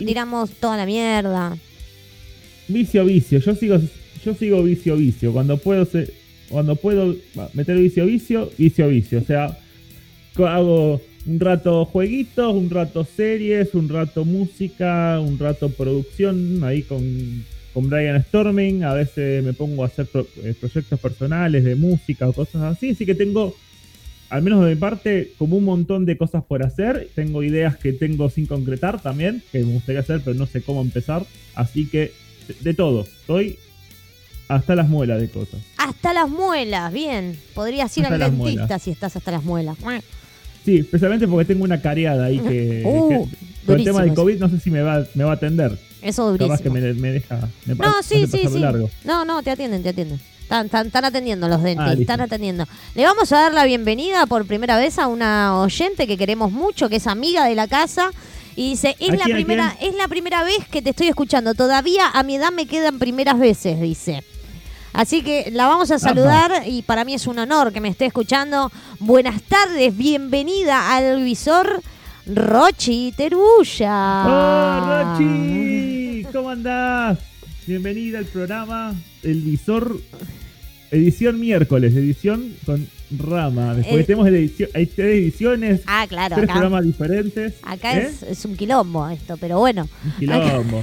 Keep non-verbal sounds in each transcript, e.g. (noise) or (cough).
tiramos toda la mierda. Vicio, vicio. Yo sigo, yo sigo vicio, vicio. Cuando puedo, se- cuando puedo meter vicio, vicio, vicio, vicio. O sea, hago un rato jueguitos, un rato series, un rato música, un rato producción ahí con, con Brian Storming. A veces me pongo a hacer pro- eh, proyectos personales de música o cosas así. Así que tengo, al menos de mi parte, como un montón de cosas por hacer. Tengo ideas que tengo sin concretar también, que me gustaría hacer, pero no sé cómo empezar. Así que de, de todo. Estoy hasta las muelas de cosas. Hasta las muelas, bien. Podrías ir Hasta al dentista muelas. si estás hasta las muelas. Sí, especialmente porque tengo una careada ahí que, (laughs) Uh, que con el tema del durísimo COVID no sé si me va, me va a atender. Eso Capaz que durísimo. me, me deja. Me No, sí, sí, sí. largo. No, no, te atienden, te atienden. Están, están- están atendiendo los dentistas, Ah, están atendiendo. Le vamos a dar la bienvenida por primera vez a una oyente que queremos mucho, que es amiga de la casa. Y dice, es ¿A la primera, es la primera vez que te estoy escuchando. Todavía a mi edad me quedan primeras veces, dice. Así que la vamos a saludar y para mí es un honor que me esté escuchando. Buenas tardes, bienvenida al visor Rochi Teruya. ¡Oh, Rochi! ¿Cómo andás? Bienvenida al programa El Visor, edición miércoles, edición con rama. Después Eh. tenemos edición, hay tres ediciones, Ah, claro, tres acá, programas diferentes. acá ¿eh? es, es un quilombo esto, pero bueno. Un quilombo.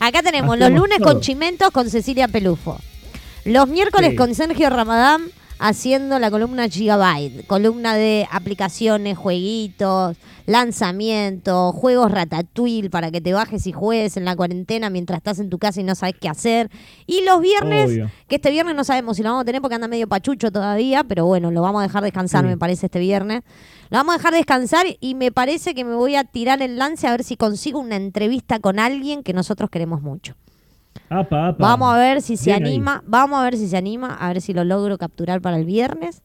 Acá (laughs) tenemos los lunes todo. con Chimentos con Cecilia Pelufo. Los miércoles Sí. con Sergio Ramadán haciendo la columna Gigabyte. Columna de aplicaciones, jueguitos, lanzamientos, juegos ratatouille para que te bajes y juegues en la cuarentena mientras estás en tu casa y no sabes qué hacer. Y los viernes, Obvio. que este viernes no sabemos si lo vamos a tener porque anda medio pachucho todavía, pero bueno, lo vamos a dejar descansar, Sí. me parece, este viernes. Lo vamos a dejar descansar y me parece que me voy a tirar el lance a ver si consigo una entrevista con alguien que nosotros queremos mucho. Apa, apa. Vamos a ver si se Bien ahí. anima, vamos a ver si se anima, a ver si lo logro capturar para el viernes.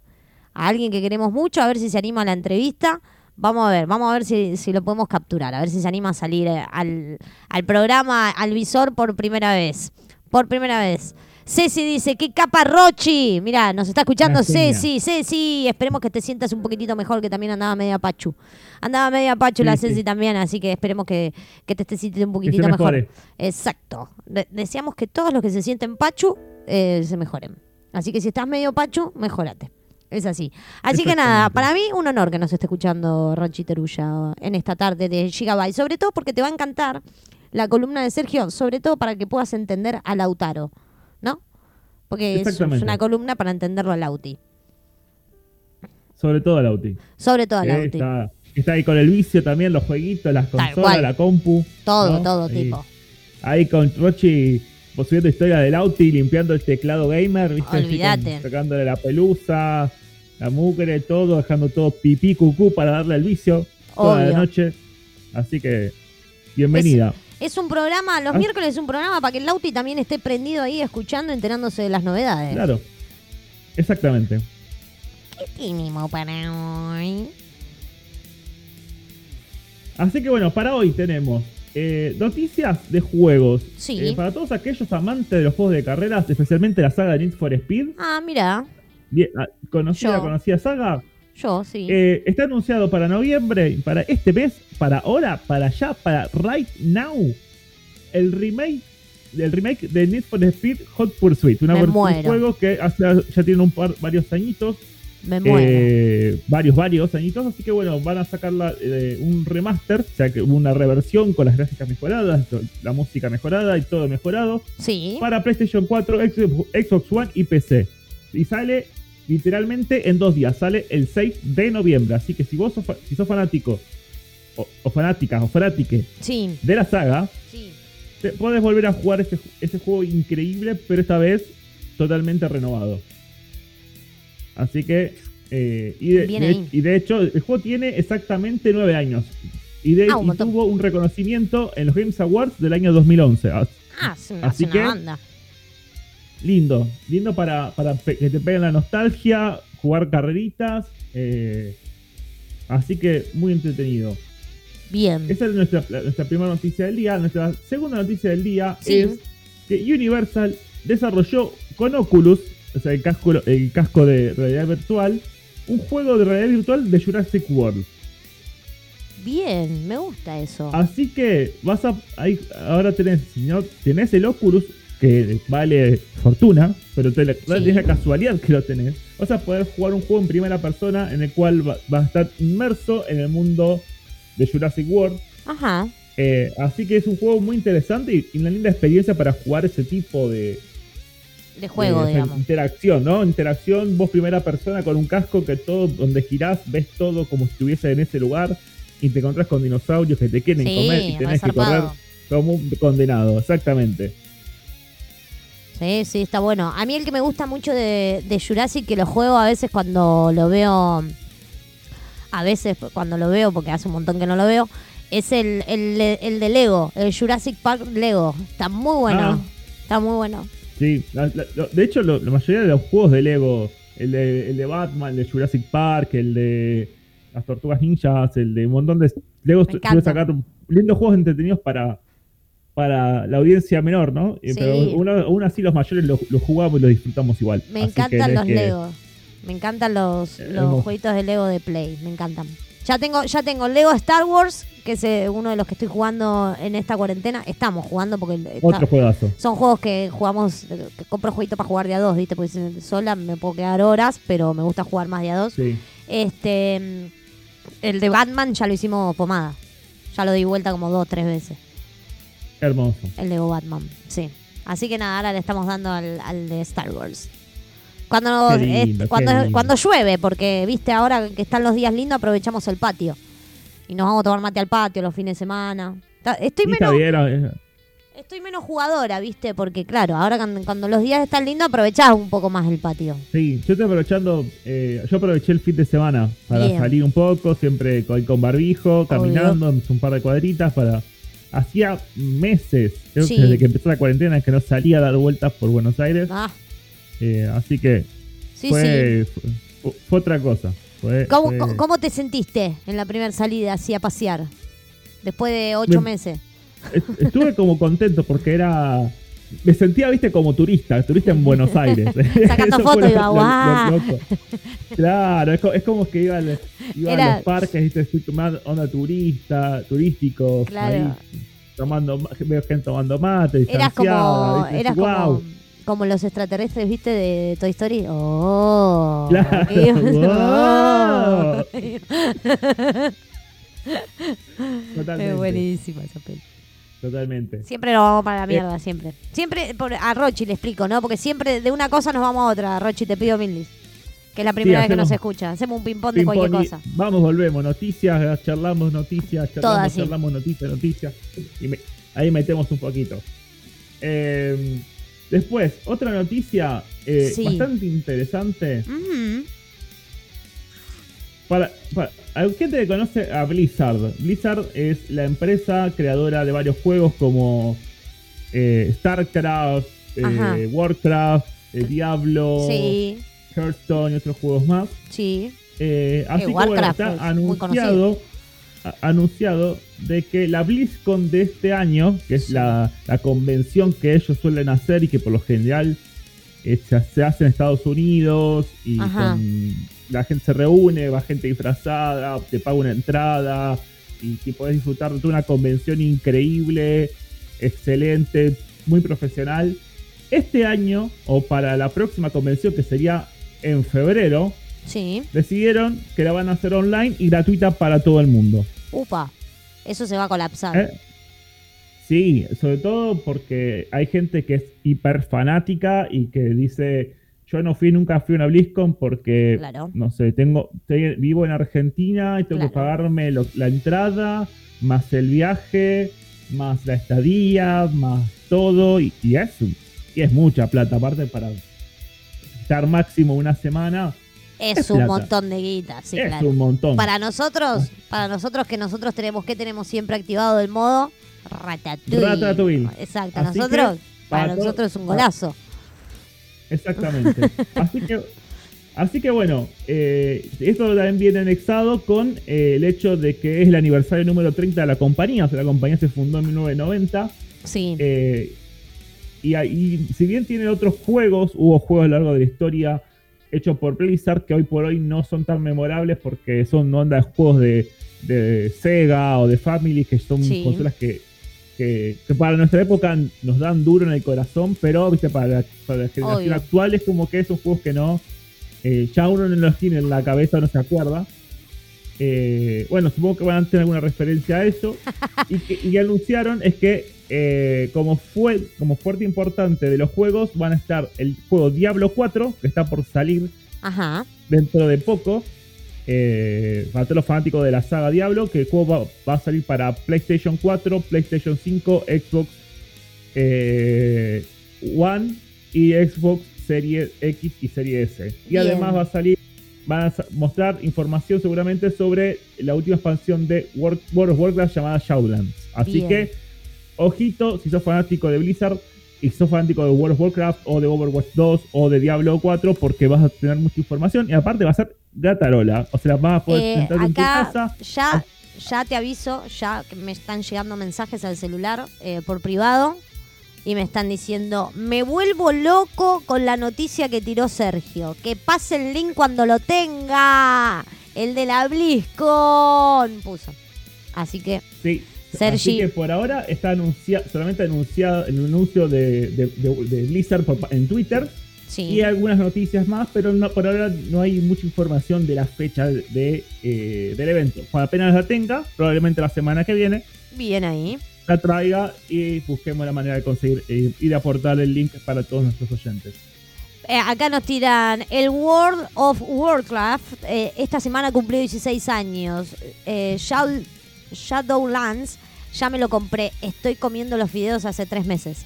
A alguien que queremos mucho, a ver si se anima a la entrevista. Vamos a ver, vamos a ver si, si lo podemos capturar, a ver si se anima a salir eh, al, al programa, al visor por primera vez. Por primera vez. Ceci dice, qué capa Rochi. Mira, nos está escuchando. Ceci, Ceci. Esperemos que te sientas un poquitito mejor, que también andaba media pachu. Andaba media pachu la Ceci sí. también, así que esperemos que, que te estés sintiendo un Que poquitito se mejor. Exacto. De- deseamos que todos los que se sienten pachu eh, se mejoren. Así que si estás medio pachu, mejórate. Es así. Así que nada, para mí un honor que nos esté escuchando Rochi Teruya en esta tarde de Gigabyte. Sobre todo porque te va a encantar la columna de Sergio, sobre todo para que puedas entender a Lautaro, ¿no? Porque es, una columna para entenderlo a Lauti. Sobre todo Lauti. Sobre todo a que Lauti. está, está ahí con el vicio también, los jueguitos, las consolas, la compu. Todo, ¿no? todo tipo. Ahí con Rochi subiendo historia del Auti, limpiando el teclado gamer, ¿viste? Olvídate. con- Sacándole la pelusa, la mugre, todo, dejando todo pipí, cucú para darle el vicio toda la noche. Así que, bienvenida. Es un programa, los Ah. miércoles es un programa para que el Lauti también esté prendido ahí escuchando, enterándose de las novedades. Claro. Exactamente. ¿Qué tenemos para hoy? Así que bueno, para hoy tenemos eh, noticias de juegos. Sí. Eh, para todos aquellos amantes de los juegos de carreras, especialmente la saga de Need for Speed, Ah, mira, bien, ah, conocida, Yo. conocida saga, yo sí. eh, está anunciado para noviembre, para este mes, para ahora, para allá, para right now, el remake el remake de Need for Speed Hot Pursuit, una versión- un juego que hace, ya tiene un par, varios añitos, Me muero. eh, varios, varios añitos, así que bueno, van a sacar la- eh, un remaster, o sea que hubo una reversión con las gráficas mejoradas, la música mejorada y todo mejorado, sí. para PlayStation 4, Xbox Xbox One y PC. Y sale literalmente en dos días, sale el 6 de noviembre, así que si vos sos, si sos fanático o, o fanática o fanátique Sí. de la saga, Sí. te podés volver a jugar este, este juego increíble, pero esta vez totalmente renovado. Así que, eh, y, de, y de hecho, el juego tiene exactamente nueve años. Y, de, Ah, un y tuvo un reconocimiento en los Games Awards del año 2011. Ah, Ah, es una, Así es una que- banda. Lindo, lindo para, que te peguen la nostalgia, jugar carreritas. eh, así que muy entretenido. Bien. Esa es nuestra, primera noticia del día. Nuestra segunda noticia del día Sí. es que Universal desarrolló con Oculus, o sea, el casco, el casco de realidad virtual, un juego de realidad virtual de Jurassic World. Bien, me gusta eso. Así que vas a. ahí- ahora tenés, si no, tenés el Oculus, que vale fortuna, pero te la- tenés la casualidad que lo tenés. Vas a poder jugar un juego en primera persona en el cual va, va a estar inmerso en el mundo de Jurassic World. Ajá. Eh, así que es un juego muy interesante y, y una linda experiencia para jugar ese tipo de, De juego, de digamos. interacción, ¿no? Interacción, vos primera persona con un casco que todo, donde girás, ves todo como si estuviese en ese lugar y te encontrás con dinosaurios que te quieren Sí, comer y tenés que correr como un condenado, exactamente. Sí, sí, está bueno. A mí el que me gusta mucho de, de Jurassic, que lo juego a veces cuando lo veo, a veces cuando lo veo, porque hace un montón que no lo veo, es el, el, el de Lego, el Jurassic Park Lego. Está muy bueno. Ah. Está muy bueno. Sí, la- la- lo- de hecho, lo- la mayoría de los juegos de Lego, el de, el de Batman, el de Jurassic Park, el de las Tortugas Ninjas, el de un montón de Lego, suele sacar lindos juegos entretenidos para, para la audiencia menor, ¿no? Sí. Pero uno- aún así los mayores los, los jugamos y los disfrutamos igual. Me Así encantan los que- Legos. Me encantan los, Eh, los hermoso. jueguitos de Lego de Play. Me encantan. Ya tengo, ya tengo Lego Star Wars, que es eh, uno de los que estoy jugando en esta cuarentena. Estamos jugando porque está- Otro juegazo. son juegos que jugamos, eh, que compro jueguitos para jugar de a dos, ¿viste? Porque sola me puedo quedar horas, pero me gusta jugar más de a dos. Sí. Este, el de Batman ya lo hicimos pomada. Ya lo di vuelta como dos, tres veces. Hermoso. El Lego Batman, sí. Así que nada, ahora le estamos dando al, al de Star Wars. Cuando, Qué lindo, cuando, cuando llueve, porque viste ahora que están los días lindos, aprovechamos el patio. Y nos vamos a tomar mate al patio los fines de semana. Estoy menos, bien, eh, estoy menos jugadora, viste, porque claro, ahora cuando, cuando los días están lindos, aprovechás un poco más el patio. Sí, yo estoy aprovechando, eh, yo aproveché el fin de semana para Bien. salir un poco, siempre con, con barbijo, caminando, un par de cuadritas para... Hacía meses, creo Sí. que desde que empezó la cuarentena, que no salía a dar vueltas por Buenos Aires, Ah, eh, así que sí, sí. fue, fue, fue otra cosa. Fue- ¿Cómo, cómo- te sentiste en la primera salida así a pasear? Después de ocho Me- meses. est- Estuve como contento porque era... Me sentía, viste, como turista, turista en Buenos Aires. (laughs) (laughs) Sacando fotos iba, "Guau". Claro, es, es como que iba, al- iba Era- a los parques, viste, estoy tomando onda turista, turísticos, Claro. ahí, tomando, ma- veo gente tomando mate, Eras como, como, como los extraterrestres, ¿viste? De Toy Story. ¡Oh! Claro, wow. (laughs) Totalmente. Es buenísima esa peli. Totalmente. Siempre nos vamos para la Eh. mierda, siempre. Siempre, por, a Rochi le explico, ¿no? Porque siempre de una cosa nos vamos a otra. Rochi, te pido mil. Que es la primera vez que nos escucha. Hacemos un ping-pong de cualquier cosa. Vamos, volvemos. Noticias, charlamos noticias, charlamos, así. charlamos noticias, noticias. Y me- ahí metemos un poquito. Eh, después, otra noticia eh, Sí. bastante interesante. Ujú. Para, para hay gente que conoce a Blizzard. Blizzard es la empresa creadora de varios juegos como eh, StarCraft, eh. Warcraft, eh, Diablo, Sí, Hearthstone y otros juegos más. sí. Así que bueno, está es anunciado, a- anunciado de que la BlizzCon de este año, que es la, la convención que ellos suelen hacer y que por lo general se, se hace en Estados Unidos y Ajá. con- la gente se reúne, va gente disfrazada, te paga una entrada y, y podés disfrutar de una convención increíble, excelente, muy profesional. Este año, o para la próxima convención que sería en febrero, Sí. decidieron que la van a hacer online y gratuita para todo el mundo. Upa. Eso se va a colapsar. ¿Eh? Sí, sobre todo porque hay gente que es hiper fanática y que dice, yo no fui nunca fui a una BlizzCon porque, Claro. no sé, tengo estoy- vivo en Argentina y tengo que pagarme lo- la entrada, más el viaje, más la estadía, más todo, y, y es, y es mucha plata, aparte para estar máximo una semana, Es, es un plata. montón de guita, sí, es claro. un montón. Para nosotros, para nosotros que nosotros tenemos que tenemos siempre activado el modo Ratatouille. Ratatouille. Exacto, Así nosotros, para nosotros es un golazo. Exactamente. así que, así que bueno, eh, esto también viene anexado con eh, el hecho de que es el aniversario número 30 de la compañía. O sea, la compañía se fundó en 1990. Sí. eh, y, ahí, si bien tiene otros juegos, hubo juegos a lo largo de la historia hechos por Blizzard que hoy por hoy no son tan memorables porque son onda de juegos de de Sega o de Family, que son Sí. consolas que, que, que para nuestra época nos dan duro en el corazón, pero viste para, la- para la generación Obvio. actual es como que son juegos que no, eh, ya uno no los tiene en la cabeza, no se acuerda. Eh, bueno, supongo que van a tener alguna referencia a eso. (laughs) y, que, y anunciaron es que eh, como fue como fuerte importante de los juegos van a estar el juego Diablo 4, que está por salir Ajá. dentro de poco. Eh, para todos los fanáticos de la saga Diablo, que el juego va, va a salir para PlayStation 4, PlayStation 5, Xbox eh, One y Xbox Series X y Series S. Y Bien. además va a salir, van a mostrar información seguramente sobre la última expansión de World, World of Warcraft llamada Shadowlands. Así Bien. que, ojito, si sos fanático de Blizzard y sos fanático de World of Warcraft o de Overwatch 2 o de Diablo 4, porque vas a tener mucha información y aparte va a ser gratarola. O sea, vas a poder Eh, sentar en tu casa. ya, ya te aviso, ya que me están llegando mensajes al celular eh, por privado y me están diciendo, me vuelvo loco con la noticia que tiró Sergio. Que pase el link cuando lo tenga. El de la BlizzCon puso. Así que, Sí. Sergi. Así que por ahora está anunciado, solamente anunciado el anuncio de, de- de- de Blizzard por- en Twitter sí. y algunas noticias más, pero no, por ahora no hay mucha información de la fecha de, eh, del evento. Cuando apenas la tenga, probablemente la semana que viene, Bien ahí. la traiga y busquemos la manera de conseguir eh, y de aportar el link para todos nuestros oyentes. Eh, acá nos tiran el World of Warcraft. eh, esta semana cumplió 16 años. Shadow- Shadowlands, ya me lo compré. Estoy comiendo los videos hace tres meses.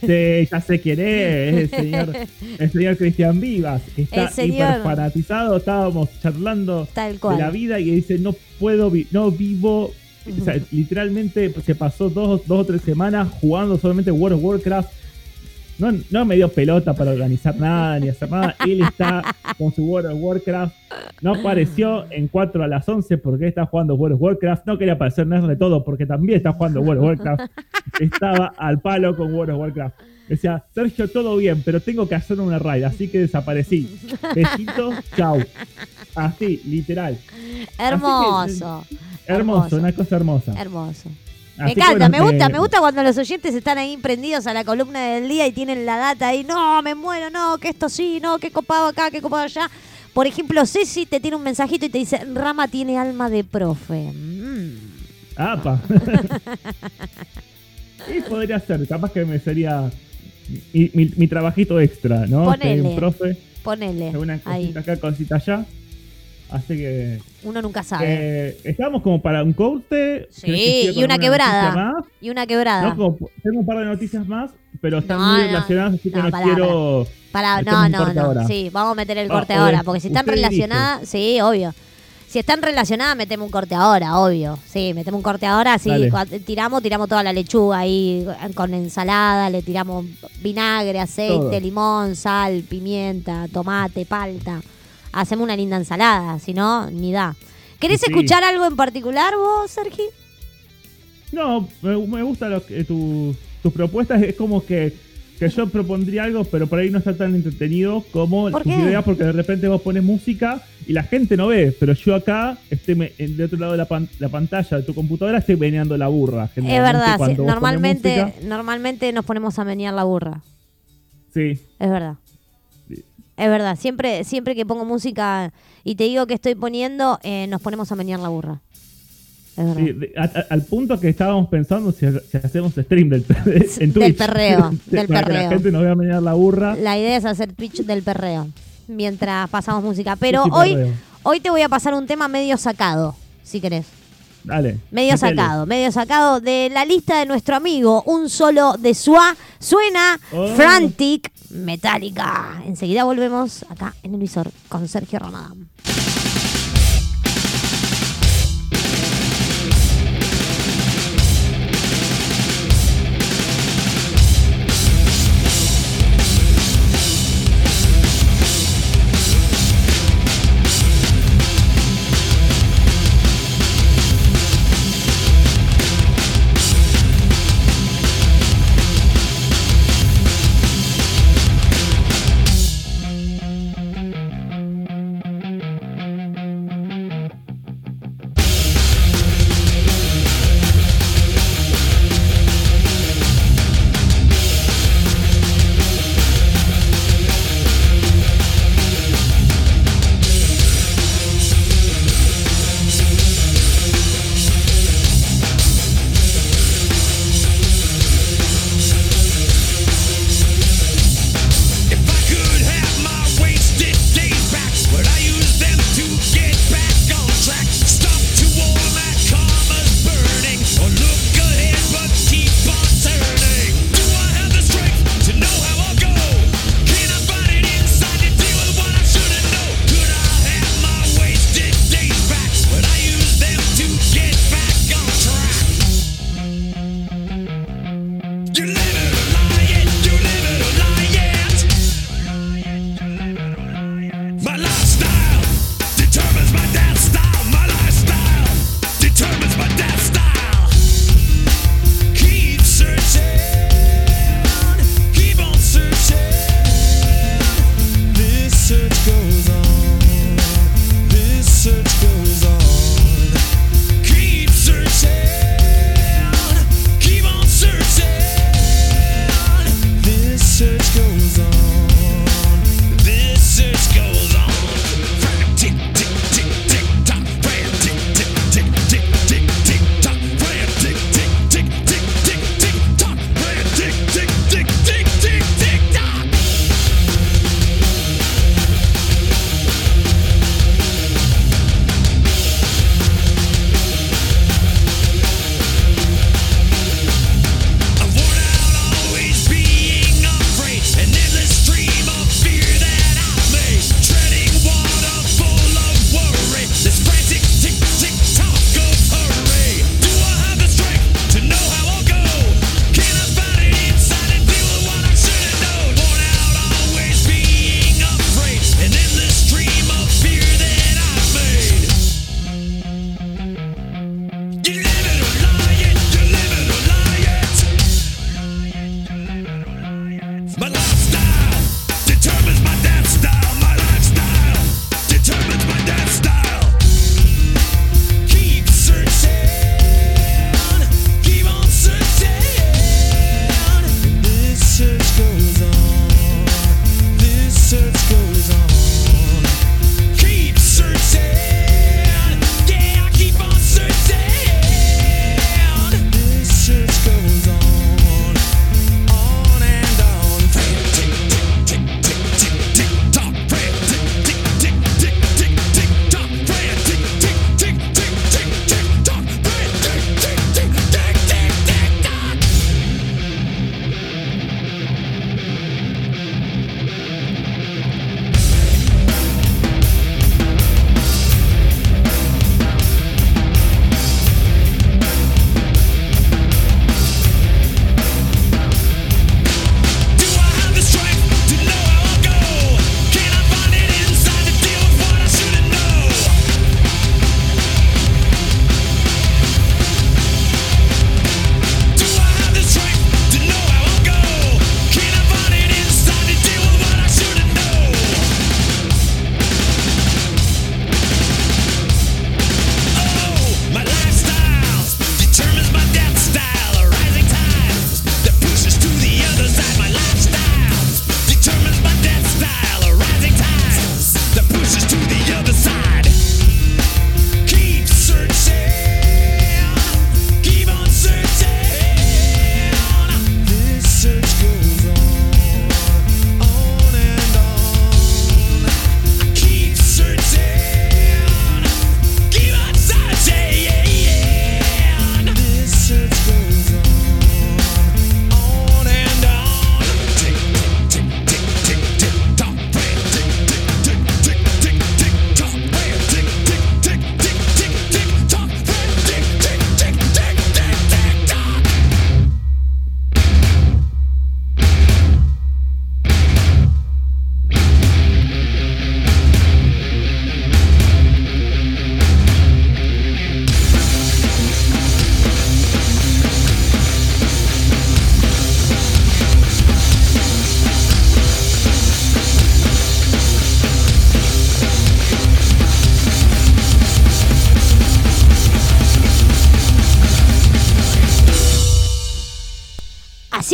Sí, ya sé quién es, el señor, (laughs) el señor Cristian Vivas. Está señor. hiper fanatizado, estábamos charlando Tal de la vida y dice, no puedo, vi- no vivo. O sea, literalmente se pasó dos, dos o tres semanas jugando solamente World of Warcraft. No, no me dio pelota para organizar nada ni hacer nada. Él está con su World of Warcraft. No apareció en 4 a las 11 porque está jugando World of Warcraft. No quería aparecer nada de todo porque también está jugando World of Warcraft. Estaba al palo con World of Warcraft. Decía, Sergio, todo bien, pero tengo que hacer una raid, así que desaparecí. Besito, chau. Así, literal. Hermoso. Hermoso, una cosa hermosa. Hermoso. Me Así encanta, me gusta, eh, me gusta cuando los oyentes están ahí prendidos a la columna del día y tienen la data ahí, no, me muero, no, que esto sí, no, que copado acá, que copado allá. Por ejemplo, Ceci te tiene un mensajito y te dice, Rama tiene alma de profe. Mm. Apa. (laughs) y podría ser, capaz que me sería mi, mi- mi trabajito extra, ¿no? Ponele. Un profe, Ponele una ahí. cosita acá, cosita allá. Así que Uno nunca sabe. eh, estamos como para un corte. Sí, ¿Querés que siga y una quebrada. Y una quebrada. No, como- tengo un par de noticias más, pero están No, muy no, relacionadas, así que no, quiero. Para, no, no, no. ahora. Sí, vamos a meter el Ah, corte ahora, porque si están relacionadas, sí, obvio. Si están relacionadas, metemos un corte ahora, obvio. Sí, metemos un corte ahora, así tiramos, tiramos toda la lechuga ahí con ensalada, le tiramos vinagre, aceite, Todo. limón, sal, pimienta, tomate, palta. Hacemos una linda ensalada, si no, ni da. ¿Querés Sí. escuchar algo en particular vos, Sergi? No, me, me gustan eh, tu- tus propuestas. Es como que, que yo propondría algo, pero por ahí no está tan entretenido como ¿Por tus qué? ideas, porque de repente vos pones música y la gente no ve. Pero yo acá, me- en- de otro lado de la, pan- la pantalla de tu computadora, estoy meneando la burra. Es verdad, sí, normalmente, música, normalmente nos ponemos a menear la burra. sí. Es verdad. Es verdad, siempre, siempre que pongo música y te digo que estoy poniendo, eh, nos ponemos a menear la burra. Es verdad. Sí, de- a- a- al punto que estábamos pensando si, si hacemos stream del, (laughs) en Twitch. Del perreo, (laughs) del Para que perreo. la gente nos vea menear la burra. La idea es hacer Twitch del perreo mientras pasamos música. Pero Twitch hoy, perreo. hoy te voy a pasar un tema medio sacado, si querés. Dale. Medio metele. sacado, medio sacado de la lista de nuestro amigo, un solo de Sua. Suena Oh. Frantic Metallica. Enseguida volvemos acá en el visor con Sergio Ramadán.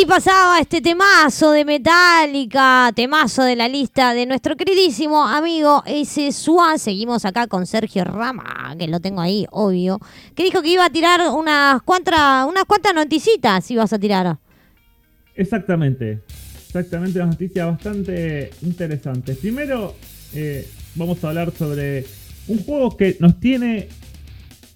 Pasaba este temazo de Metallica, temazo de la lista de nuestro queridísimo amigo S. Swan. Seguimos acá con Sergio Rama, que lo tengo ahí, obvio, que dijo que iba a tirar unas cuantas, unas cuantas noticitas, ibas a tirar. Exactamente, exactamente, una noticia bastante interesante. Primero, eh, vamos a hablar sobre un juego que nos tiene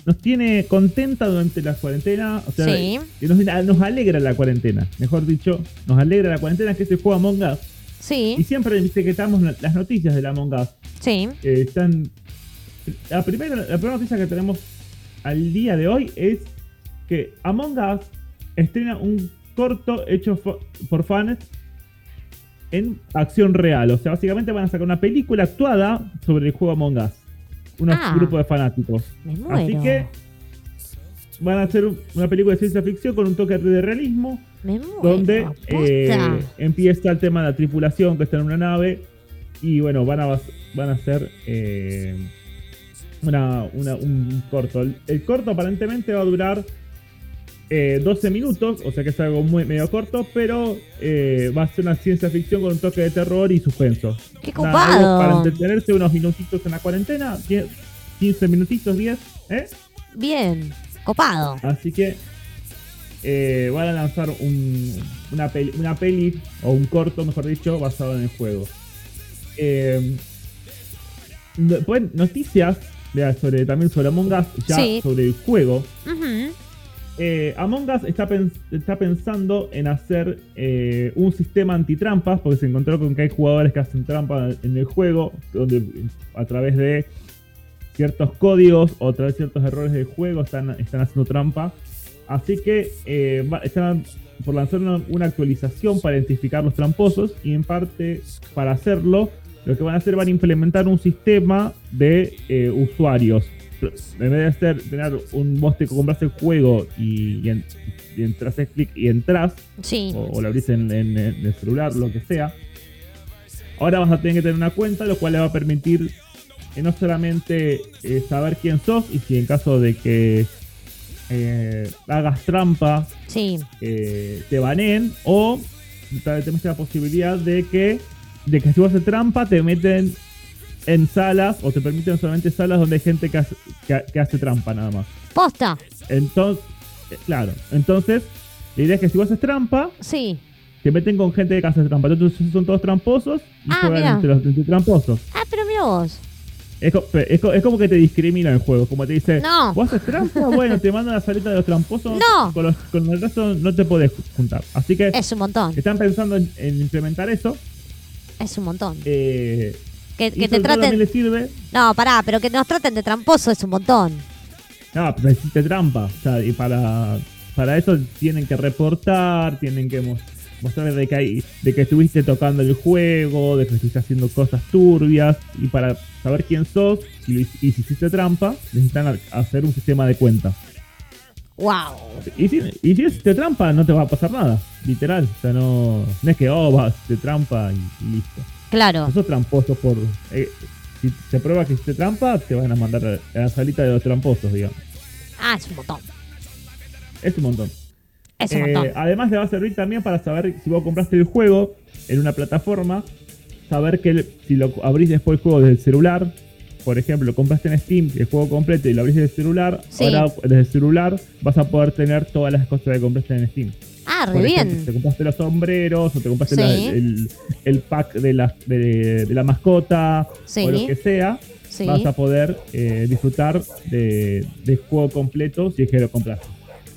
nos tiene contenta durante la cuarentena, o sea, Sí. que nos, nos alegra la cuarentena, mejor dicho, nos alegra la cuarentena que es el juego Among Us. Y Sí, siempre etiquetamos la- las noticias del Among Us. sí. Eh, están, la, primera, la primera noticia que tenemos al día de hoy es que Among Us estrena un corto hecho por fans en acción real. O sea, básicamente van a sacar una película actuada sobre el juego Among Us. Unos Ah. grupos de fanáticos. Me muero. Así que van a hacer un- una película de ciencia ficción con un toque de realismo, Me muero. donde eh, empieza el tema de la tripulación que está en una nave y bueno, van a, van a hacer eh, una, una- un corto. El, el corto aparentemente va a durar eh, 12 minutos, o sea que es algo muy medio corto, pero eh, va a ser una ciencia ficción con un toque de terror y suspenso. Qué copado. para entretenerse unos minutitos en la cuarentena, 10, 15 minutitos, 10, ¿eh? Bien, copado. Así que eh, van a lanzar un- una, peli, una peli, o un corto, mejor dicho, basado en el juego. Eh, después, noticias de- sobre, también sobre Among Us, ya Sí. sobre el juego. Ujú. Eh, Among Us está, pens- está pensando en hacer eh, un sistema antitrampas, porque se encontró con que hay jugadores que hacen trampa en el juego, donde a través de ciertos códigos o a través de ciertos errores del juego están, haciendo trampa. Así que eh, están por lanzar una, una actualización para identificar los tramposos y en parte para hacerlo lo que van a hacer van a implementar un sistema de eh, usuarios. En vez de hacer, tener un vos te compras el juego y, y, en- y entras, haces clic y entras, Sí. o, o lo abrís en, en- en el celular, lo que sea. Ahora vas a tener que tener una cuenta, lo cual le va a permitir eh, no solamente eh, saber quién sos y si en caso de que eh, hagas trampa Sí. eh, te baneen o tenés la posibilidad de que de que si vos haces trampa te meten en salas o te permiten solamente salas donde hay gente que hace, que, que hace trampa nada más. Posta. Entonces, eh, claro, entonces la idea es que si vos haces trampa Sí. te meten con gente que hace trampa. Entonces son todos tramposos y Ah, juegan entre los entre tramposos. Ah, pero mira vos. Es, es co- es como que te discrimina el juego, como te dice, No. vos haces trampa, (laughs) bueno, te mandan a la salita de los tramposos, No. con, los- con el resto no te podés juntar. Así que Es un montón. están pensando en, en implementar eso. Es un montón. Eh, Que, te traten. le sirve. No, pará, pero que nos traten de tramposo es un montón. No, pero hiciste trampa. O sea, y para, para eso tienen que reportar, tienen que mos- mostrar de que, hay, de que estuviste tocando el juego, de que estuviste haciendo cosas turbias. Y para saber quién sos y, si hiciste trampa, necesitan hacer un sistema de cuentas. Wow. Y si, y si hiciste trampa, no te va a pasar nada. Literal. O sea, no, no es que, oh, vas de trampa y, y listo. Claro. No sos tramposo por. eh, si se prueba que hiciste trampa, te van a mandar a la salita de los tramposos, digamos. Ah, es un montón. Es un montón. Es un Eh, montón. además, le va a servir también para saber si vos compraste el juego en una plataforma, saber que el- si lo abrís después el juego desde el celular, por ejemplo, compraste en Steam el juego completo y lo abrís desde el celular, Sí. ahora desde el celular vas a poder tener todas las cosas que compraste en Steam. Ah, re ejemplo, bien. te compraste los sombreros o te compraste Sí. la- el, el pack de la, de, de la mascota Sí. o lo que sea, Sí. vas a poder eh, disfrutar de- del juego completo si es que lo compraste.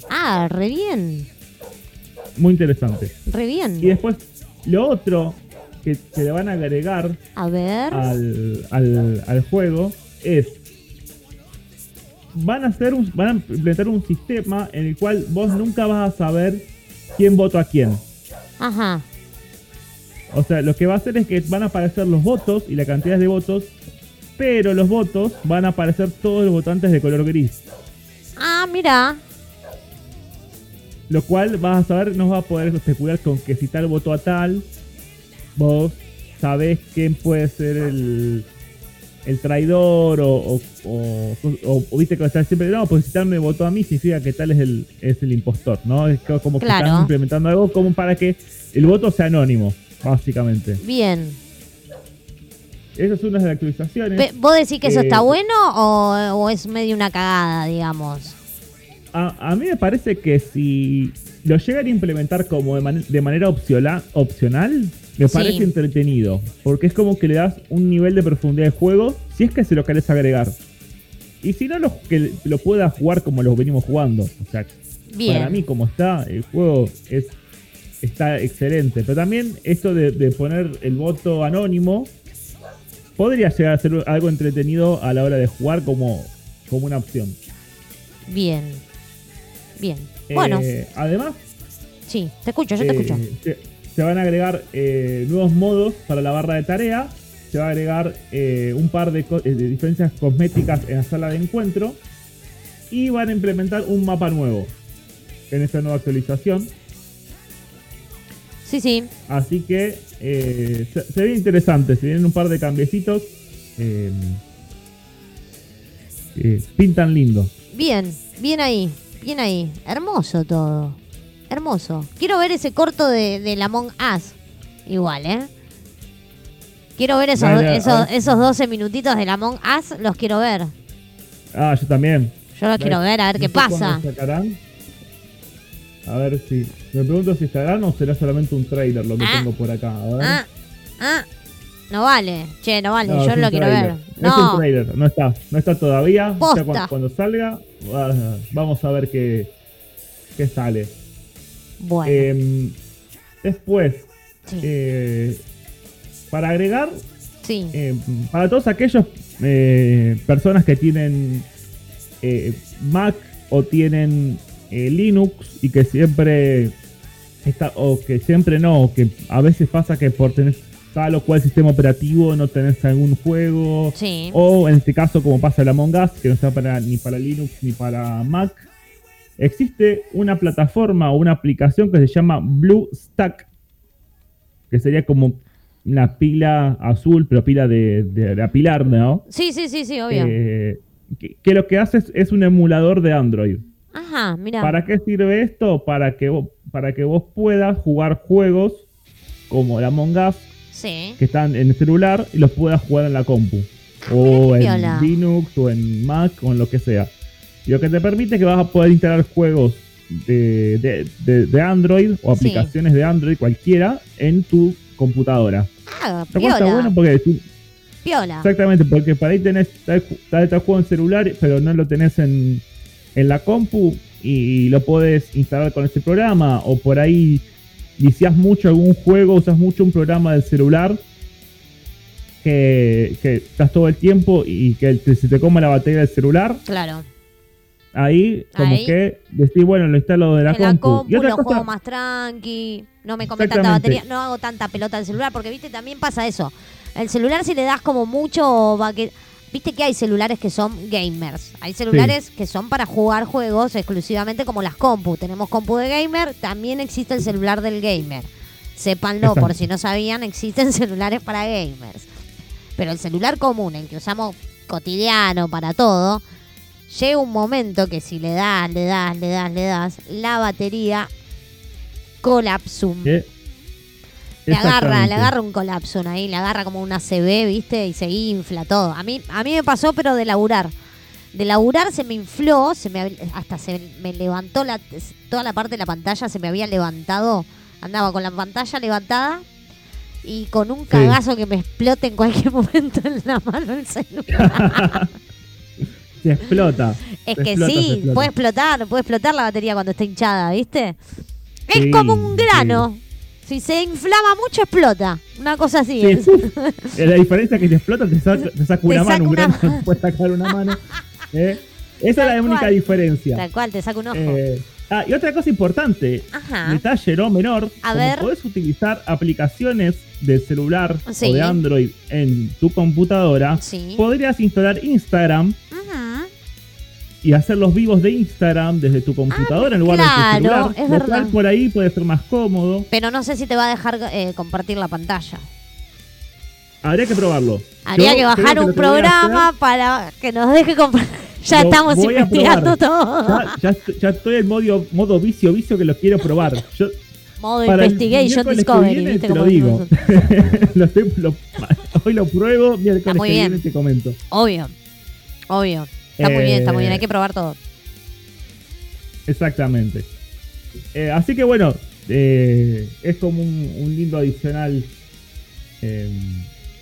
Ah, re bien. Muy interesante. Re bien. Y después, lo otro que, que le van a agregar A ver. al, al, al juego es. Van a, hacer un, van a implementar un sistema en el cual vos nunca vas a saber quién votó a quién. Ajá. O sea, lo que va a hacer es que van a aparecer los votos y la cantidad de votos, pero los votos van a aparecer todos los votantes de color gris. Ah, mira. Lo cual vas a saber, no vas a poder especular con que si tal votó a tal, vos sabés quién puede ser el, el traidor o, o, o- o- o viste que está siempre, no, pues si tal me votó a mí significa que tal es el, es el impostor, ¿no? Es co- como que Claro. están implementando algo como para que el voto sea anónimo, básicamente. Bien. Esa es una de las actualizaciones. ¿Vos decís que eso Eh, está bueno o, o es medio una cagada, digamos? A, a mí me parece que si lo llegan a implementar como de, man- de manera opcional, opcional me Sí. parece entretenido. Porque es como que le das un nivel de profundidad de juego si es que se lo querés agregar. Y si no, lo, que lo puedas jugar como lo venimos jugando. O sea, Bien. para mí como está, el juego es está excelente. Pero también esto de, de poner el voto anónimo podría llegar a ser algo entretenido a la hora de jugar como, como una opción. Bien. Bien. Bueno, Eh, además, sí, te escucho, yo te eh, escucho. Se, van a agregar eh, nuevos modos para la barra de tarea. Se va a agregar eh, un par de, co- eh, de diferencias cosméticas en la sala de encuentro. Y van a implementar un mapa nuevo en esta nueva actualización. Sí, sí. Así que eh, se, se ve interesante. Se vienen un par de cambiecitos. pintan lindo. Bien, bien ahí, bien ahí. Hermoso todo. Hermoso. Quiero ver ese corto de, de Among Us. Igual, ¿eh? Quiero ver esos, esos, esos 12 minutitos de la Among Us. Los quiero ver. Ah, yo también. Yo los quiero ver, a ver No qué sé pasa. sacarán. A ver si. Me pregunto si estarán o será solamente un trailer lo que Ah. tengo por acá. A ver. Ah, ah. No vale. Che, no vale. No, Yo lo quiero ver. Es un No. trailer, no está. No está todavía. Ya Posta. cuando, cuando salga, vamos a ver qué, qué sale. Bueno. Em, después, sí. eh, para agregar, sí. eh, para todos aquellos eh, personas que tienen eh, Mac o tienen eh, Linux y que siempre está, o que siempre no, que a veces pasa que por tener tal o cual sistema operativo no tenés algún juego Sí. o en este caso como pasa el Among Us que no está para, ni para Linux ni para Mac existe una plataforma o una aplicación que se llama BlueStack que sería como una pila azul pero pila de, de, de apilar ¿no? Sí, sí, sí, sí, obvio. Eh, que, que lo que hace es, es un emulador de Android Ajá, mira. ¿Para qué sirve esto? Para que, vos, para que vos puedas jugar juegos como el Among Us Sí. que están en el celular y los puedas jugar en la compu. O qué en. Linux, o en Mac, o en lo que sea. Y lo que te permite es que vas a poder instalar juegos de, de- de- de Android o Sí. aplicaciones de Android cualquiera en tu computadora. Ah, Lo cual está bueno porque tú- Piola. Exactamente, porque para ahí tenés tal, tal, tal juego en celular, pero no lo tenés en, en la compu y lo podés instalar con ese programa. O por ahí viciás mucho algún juego, usas mucho un programa del celular que, que estás todo el tiempo y que te- se te coma la batería del celular. Claro. Ahí, como Ahí. que decís, bueno, lo instalo de la en la compu. compu y otra lo cosa, juego más tranqui, no me come tanta batería, no hago tanta pelota al celular, porque viste, también pasa eso. El celular si le das como mucho, va que, viste que hay celulares que son gamers, hay celulares que son para jugar juegos exclusivamente como las compu. Tenemos compu de gamer, también existe el celular del gamer. Sépanlo, por Exacto. si no sabían, existen (laughs) celulares para gamers. Pero el celular común, el que usamos cotidiano para todo, llega un momento que si le das, le das, le das, le das, la batería colapsum. que- Le agarra, le agarra un colapsum ahí, le agarra como una CB, ¿viste? Y se infla todo. A mí, a mí me pasó, pero de laburar. De laburar se me infló, se me, hasta se me levantó la, toda la parte de la pantalla, se me había levantado. Andaba con la pantalla levantada y con un cagazo que me explote en cualquier (laughs) momento en la mano el celular. (laughs) Se explota. Es Se que explota, sí, puede explotar, puede explotar la batería cuando está hinchada, ¿viste? Sí, es como un grano. Si se inflama mucho, explota. Una cosa así. Sí. (laughs) Eh, La diferencia es que te explota, te saca, te saca una Te saca mano, un grano, mano. (laughs) puedes sacar una mano. ¿eh? Esa es la única diferencia. Tal cual, te saca un ojo. Eh, ah, y otra cosa importante, Ajá. detalle no menor, A como ver. podés utilizar aplicaciones de celular Sí. o de Android en tu computadora, podrías instalar Instagram Ujú. Y hacer los vivos de Instagram desde tu computadora en lugar de claro, tu celular. es lo verdad. cual por ahí puede ser más cómodo. Pero no sé si te va a dejar eh, compartir la pantalla. Habría que probarlo. Habría Yo que bajar un programa para que nos deje comprar. (laughs) Ya Lo estamos investigando todo. Ya, ya estoy, ya estoy en modo, modo vicio, vicio que lo quiero probar. Yo, Modo Investigation Discovery, viene ¿viste te lo digo. decimos (laughs) nosotros? Lo estoy- lo- (laughs) hoy lo pruebo, miércoles muy que bien. viene te comento. Obvio. Obvio. Está muy bien, está muy bien. Eh, Hay que probar todo. Exactamente. Eh, así que bueno, eh, es como un, un lindo adicional eh,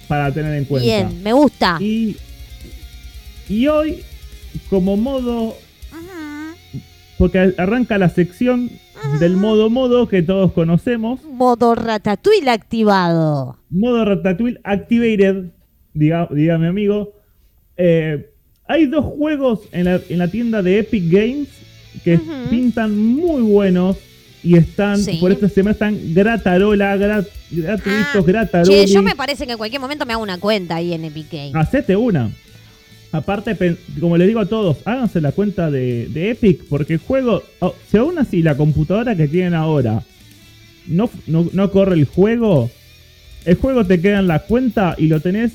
para tener en cuenta. Bien, me gusta. Y, y hoy, como modo, Ujú. porque arranca la sección del modo modo que todos conocemos, Modo Ratatouille activado. modo Ratatouille Activated, diga, diga mi amigo. Eh, hay dos juegos en la, en la tienda de Epic Games que Ujú. pintan muy buenos y están, Sí. por esta semana están gratarola, grat, gratuitos, Ah, grataroli. Che, yo me parece que en cualquier momento me hago una cuenta ahí en Epic Games. Hacete una. Aparte, como les digo a todos, háganse la cuenta de, de Epic, porque el juego, oh, si aún así la computadora que tienen ahora no, no, no corre el juego, el juego te queda en la cuenta y lo tenés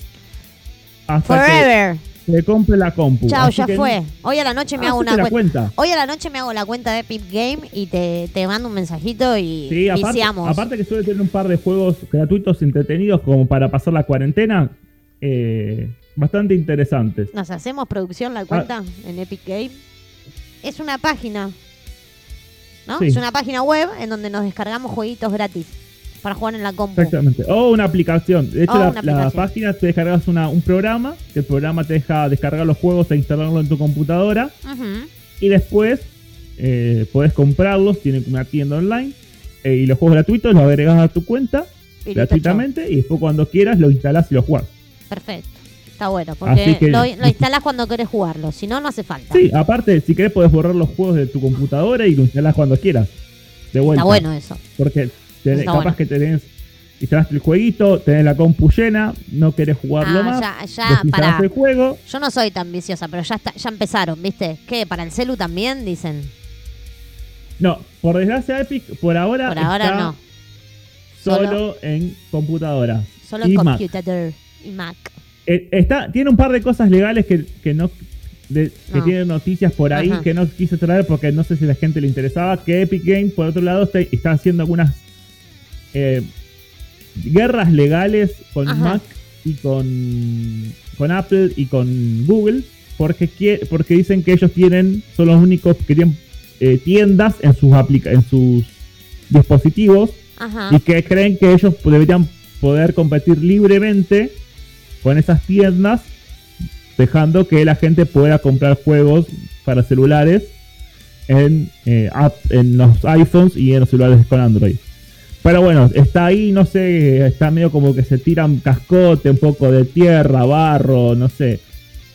hasta Forever. que te compre la compu. Chao, Así ya que fue. Hoy a la noche me hago una la cuenta. cuenta. Hoy a la noche me hago la cuenta de Epic Game y te, te mando un mensajito y Sí, aparte, viciamos. aparte que suele tener un par de juegos gratuitos entretenidos como para pasar la cuarentena, eh, bastante interesantes. Nos hacemos producción Ah. la cuenta en Epic Game. Es una página. ¿No? Sí. Es una página web en donde nos descargamos jueguitos gratis para jugar en la compu. Exactamente. O una aplicación. De hecho, la, la página te descargas una- un programa, el programa te deja descargar los juegos e instalarlo en tu computadora. Y después eh, podés comprarlos, tienen una tienda online. eh, y los juegos gratuitos los agregas a tu cuenta Y gratuitamente. Y después cuando quieras los instalás y los jugás. Perfecto. Está bueno, porque que- lo, lo instalás cuando querés jugarlo. Si no, no hace falta. Sí, aparte, si querés podés borrar los juegos de tu computadora y los instalás cuando quieras. De vuelta. Está bueno eso. Porque tenés- capaz bueno. que tenés, instalaste el jueguito, tenés la compu llena, no querés jugarlo Ah, más, ya, ya, pará. el juego. Yo no soy tan viciosa, pero ya está, ya empezaron, ¿viste? ¿Qué? ¿Para el celu también? Dicen. No, por desgracia Epic, por ahora, Por ahora está no. solo, Solo- en computadora. Solo en computador y Mac. Eh, está, tiene un par de cosas legales que, que no de- que tienen noticias por ahí Ajá. que no quise traer porque no sé si a la gente le interesaba. Que Epic Games, por otro lado, está, está haciendo algunas eh, guerras legales con Ajá. Mac y con, con Apple y con Google porque, quie- porque dicen que ellos tienen, son los únicos que tienen eh, tiendas en sus, aplica en sus dispositivos Ajá. y que creen que ellos deberían poder competir libremente con esas tiendas, dejando que la gente pueda comprar juegos para celulares en, eh, app- en los iPhones y en los celulares con Android. Pero bueno, está ahí, no sé, está medio como que se tiran cascote, un poco de tierra, barro, no sé.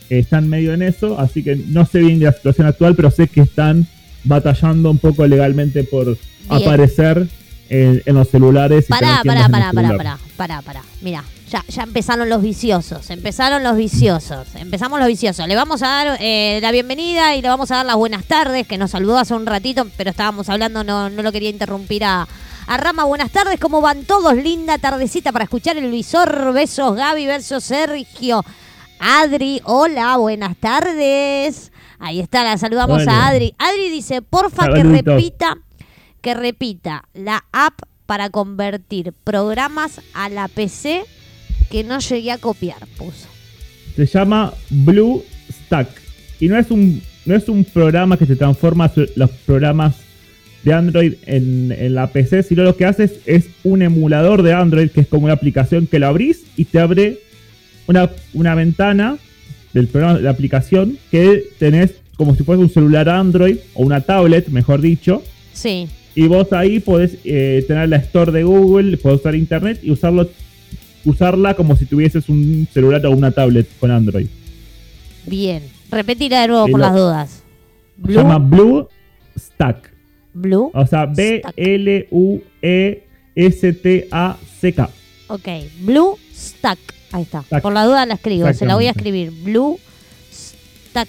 Están medio en eso, así que no sé bien de la situación actual, pero sé que están batallando un poco legalmente por aparecer en, en los celulares. y Pará, tiendas pará, pará, pará, pará, pará, pará. Mira, ya, ya empezaron los viciosos, empezaron los viciosos, empezamos los viciosos. Le vamos a dar eh, la bienvenida y le vamos a dar las buenas tardes, que nos saludó hace un ratito, pero estábamos hablando, no, no lo quería interrumpir a, a Rama. Buenas tardes, ¿cómo van todos? Linda tardecita para escuchar el visor. Besos, Gaby versus Sergio. Adri, hola, buenas tardes. Ahí está, la saludamos a Adri. Adri dice, porfa que repita, que repita la app para convertir programas a la PC que no llegué a copiar, puso. Se llama Blue Stack. Y no es un, no es un programa que te transforma los programas de Android en, en la PC, sino lo que haces es un emulador de Android, que es como una aplicación que lo abrís y te abre una, una ventana del programa de la aplicación que tenés como si fuese un celular Android o una tablet, mejor dicho. Sí, Y vos ahí podés eh, tener la store de Google, podés usar internet y usarlo, usarla como si tuvieses un celular o una tablet con Android. bien. Repetila de nuevo Y por lo- las dudas. Se llama Blue Stack. Blue. O sea, B-L-U-E-S-T-A-C-K. Ok, Blue Stack. Ahí está. Stack. Por la duda la escribo, se la voy a escribir. Blue Stack.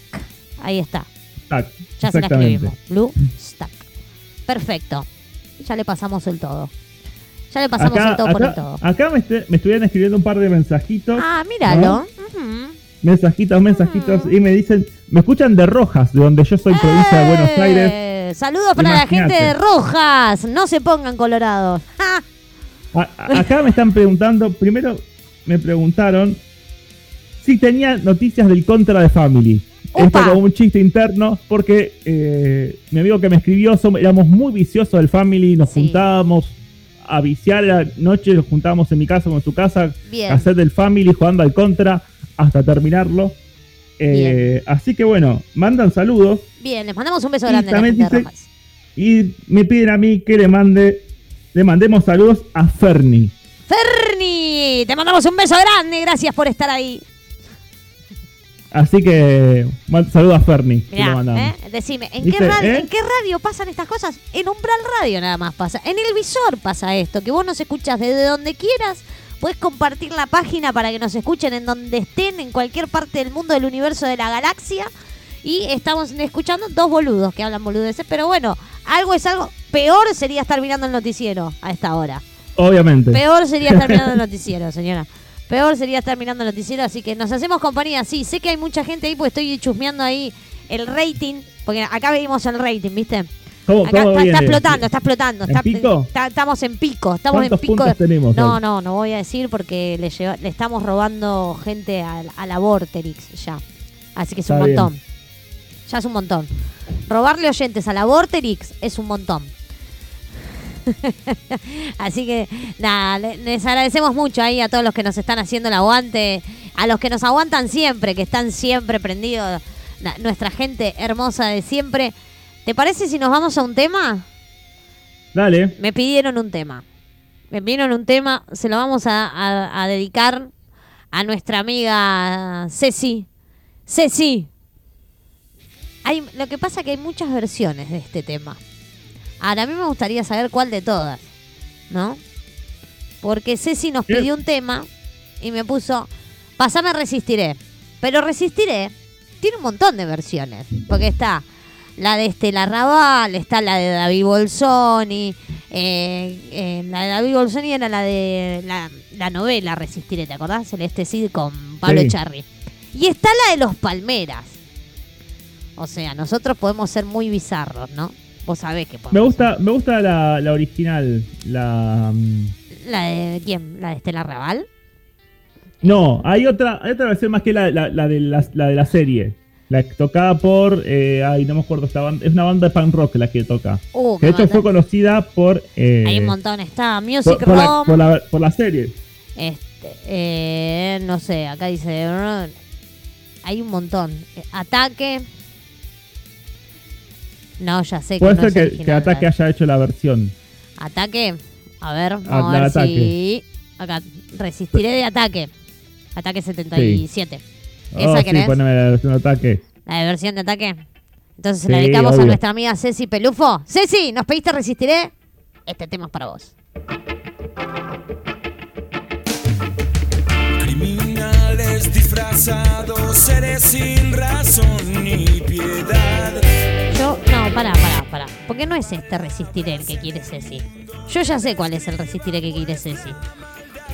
Ahí está. Stack. Ya se la escribimos. Blue Stack. Perfecto. Ya le pasamos el todo. Ya le pasamos acá, el todo por el todo. acá me, me estuvieron escribiendo un par de mensajitos. Ah, míralo. Mensajitos, mensajitos. Mm. Y me dicen, me escuchan de Rojas, de donde yo soy provincia de Buenos ¡Eh! Saludos para la gente de Rojas. No se pongan colorados. ¡Ja! (laughs) A- a- acá me están preguntando, primero me preguntaron si tenía noticias del contra de Family. Opa. Esto como un chiste interno, porque eh, mi amigo que me escribió, somos- éramos muy viciosos del Family, nos Sí. juntábamos a viciar la noche, nos juntábamos en mi casa o en su casa, Bien. a hacer del Family jugando al contra hasta terminarlo. Eh, así que bueno, mandan saludos Bien, les mandamos un beso Y grande a la gente de dice- Rojas. y me piden a mí que le mande, le mandemos saludos a Fernie. Ferni, te mandamos un beso grande. Gracias por estar ahí. Así que saludos a le Mirá. ¿eh? decime, ¿en qué, ¿Viste, radio, eh? ¿en qué radio pasan estas cosas? En Umbral Radio nada más pasa. En el visor pasa esto, que vos nos escuchas desde donde quieras. Puedes compartir la página para que nos escuchen en donde estén, en cualquier parte del mundo, del universo, de la galaxia. Y estamos escuchando dos boludos que hablan boludeces. Pero bueno, algo es algo. Peor sería estar mirando el noticiero a esta hora. Obviamente. Peor sería estar mirando el (laughs) noticiero, señora. Peor sería estar mirando el noticiero, así que nos hacemos compañía. Sí, sé que hay mucha gente ahí porque estoy chusmeando ahí el rating, porque acá vimos el rating, ¿viste? ¿Cómo, Acá cómo está, explotando, está explotando. ¿En Está, pico? está- estamos en pico, estamos en ¿Cuántos pico. tenemos no, hoy? no, no voy a decir porque le, estamos robando gente a, a la Vorterix ya. Así que es un bien. montón. Ya es un montón. Robarle oyentes a la Vorterix es un montón. (laughs) Así que nada, le- les agradecemos mucho ahí a todos los que nos están haciendo el aguante, a los que nos aguantan siempre, que están siempre prendidos, nuestra gente hermosa de siempre. ¿Te parece si nos vamos a un tema? Dale. Me pidieron un tema. Me pidieron un tema, se lo vamos a, a- a dedicar a nuestra amiga Ceci. Ceci. Hay, lo que pasa es que hay muchas versiones de este tema. Ahora, a mí me gustaría saber cuál de todas, ¿no? Porque Ceci nos pidió un tema y me puso, pasame Resistiré. Pero Resistiré tiene un montón de versiones. Porque está la de Estela Raval, está la de David Bolsoni. eh, eh, la de David Bolsoni era la de la, la novela Resistiré, ¿te acordás? Celeste Cid con Pablo Sí. Y está la de los Palmeras. O sea, nosotros podemos ser muy bizarros, ¿no? Vos sabés que podemos Me ser. gusta, me gusta la, la original. La. mm, ¿La de quién? ¿La de Estela Raval? No, hay otra, hay otra versión más que la, la, la de, la, la de la serie. La que tocada por. eh, ay, no me acuerdo esta banda. Es una banda de punk rock la que toca. Uh, Que de hecho fue conocida por. eh, Hay un montón. Está Music por, por la, Room. por, la, por la serie. Este, eh, no sé, acá dice. Hay un montón. Eh, Ataque. No, ya sé que Puede no ser es que, original, que Ataque ¿verdad? haya hecho la versión. Ataque. A ver, vamos Ah, a la ver si. Acá. Resistiré de ataque. Ataque 77. ¿Esa oh, sí, querés? poneme la versión de Ataque. La de versión de ataque. Entonces se la Sí, dedicamos a nuestra amiga Ceci Pelufo. Ceci, ¿nos pediste resistiré? Este tema es para vos. Criminales disfrazados, seres sin razón ni piedad. Yo, no, pará, pará, pará. Porque no es este resistiré el que quiere Ceci. Yo ya sé cuál es el resistiré que quiere Ceci.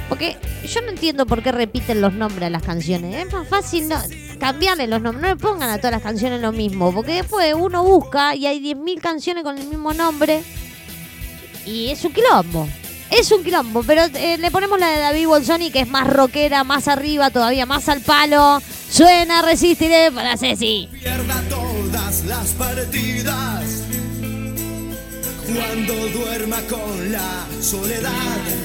Porque yo no entiendo por qué repiten los nombres a las canciones. Es más fácil cambiarle los nombres. No le pongan a todas las canciones lo mismo. Porque después uno busca y hay 10.000 canciones con el mismo nombre. Y es un quilombo. Es un quilombo. Pero eh, le ponemos la de David Bolsoni, que es más rockera, más arriba, todavía más al palo. Suena resistiré para Ceci. Pierda todas las partidas. Cuando duerma con la soledad.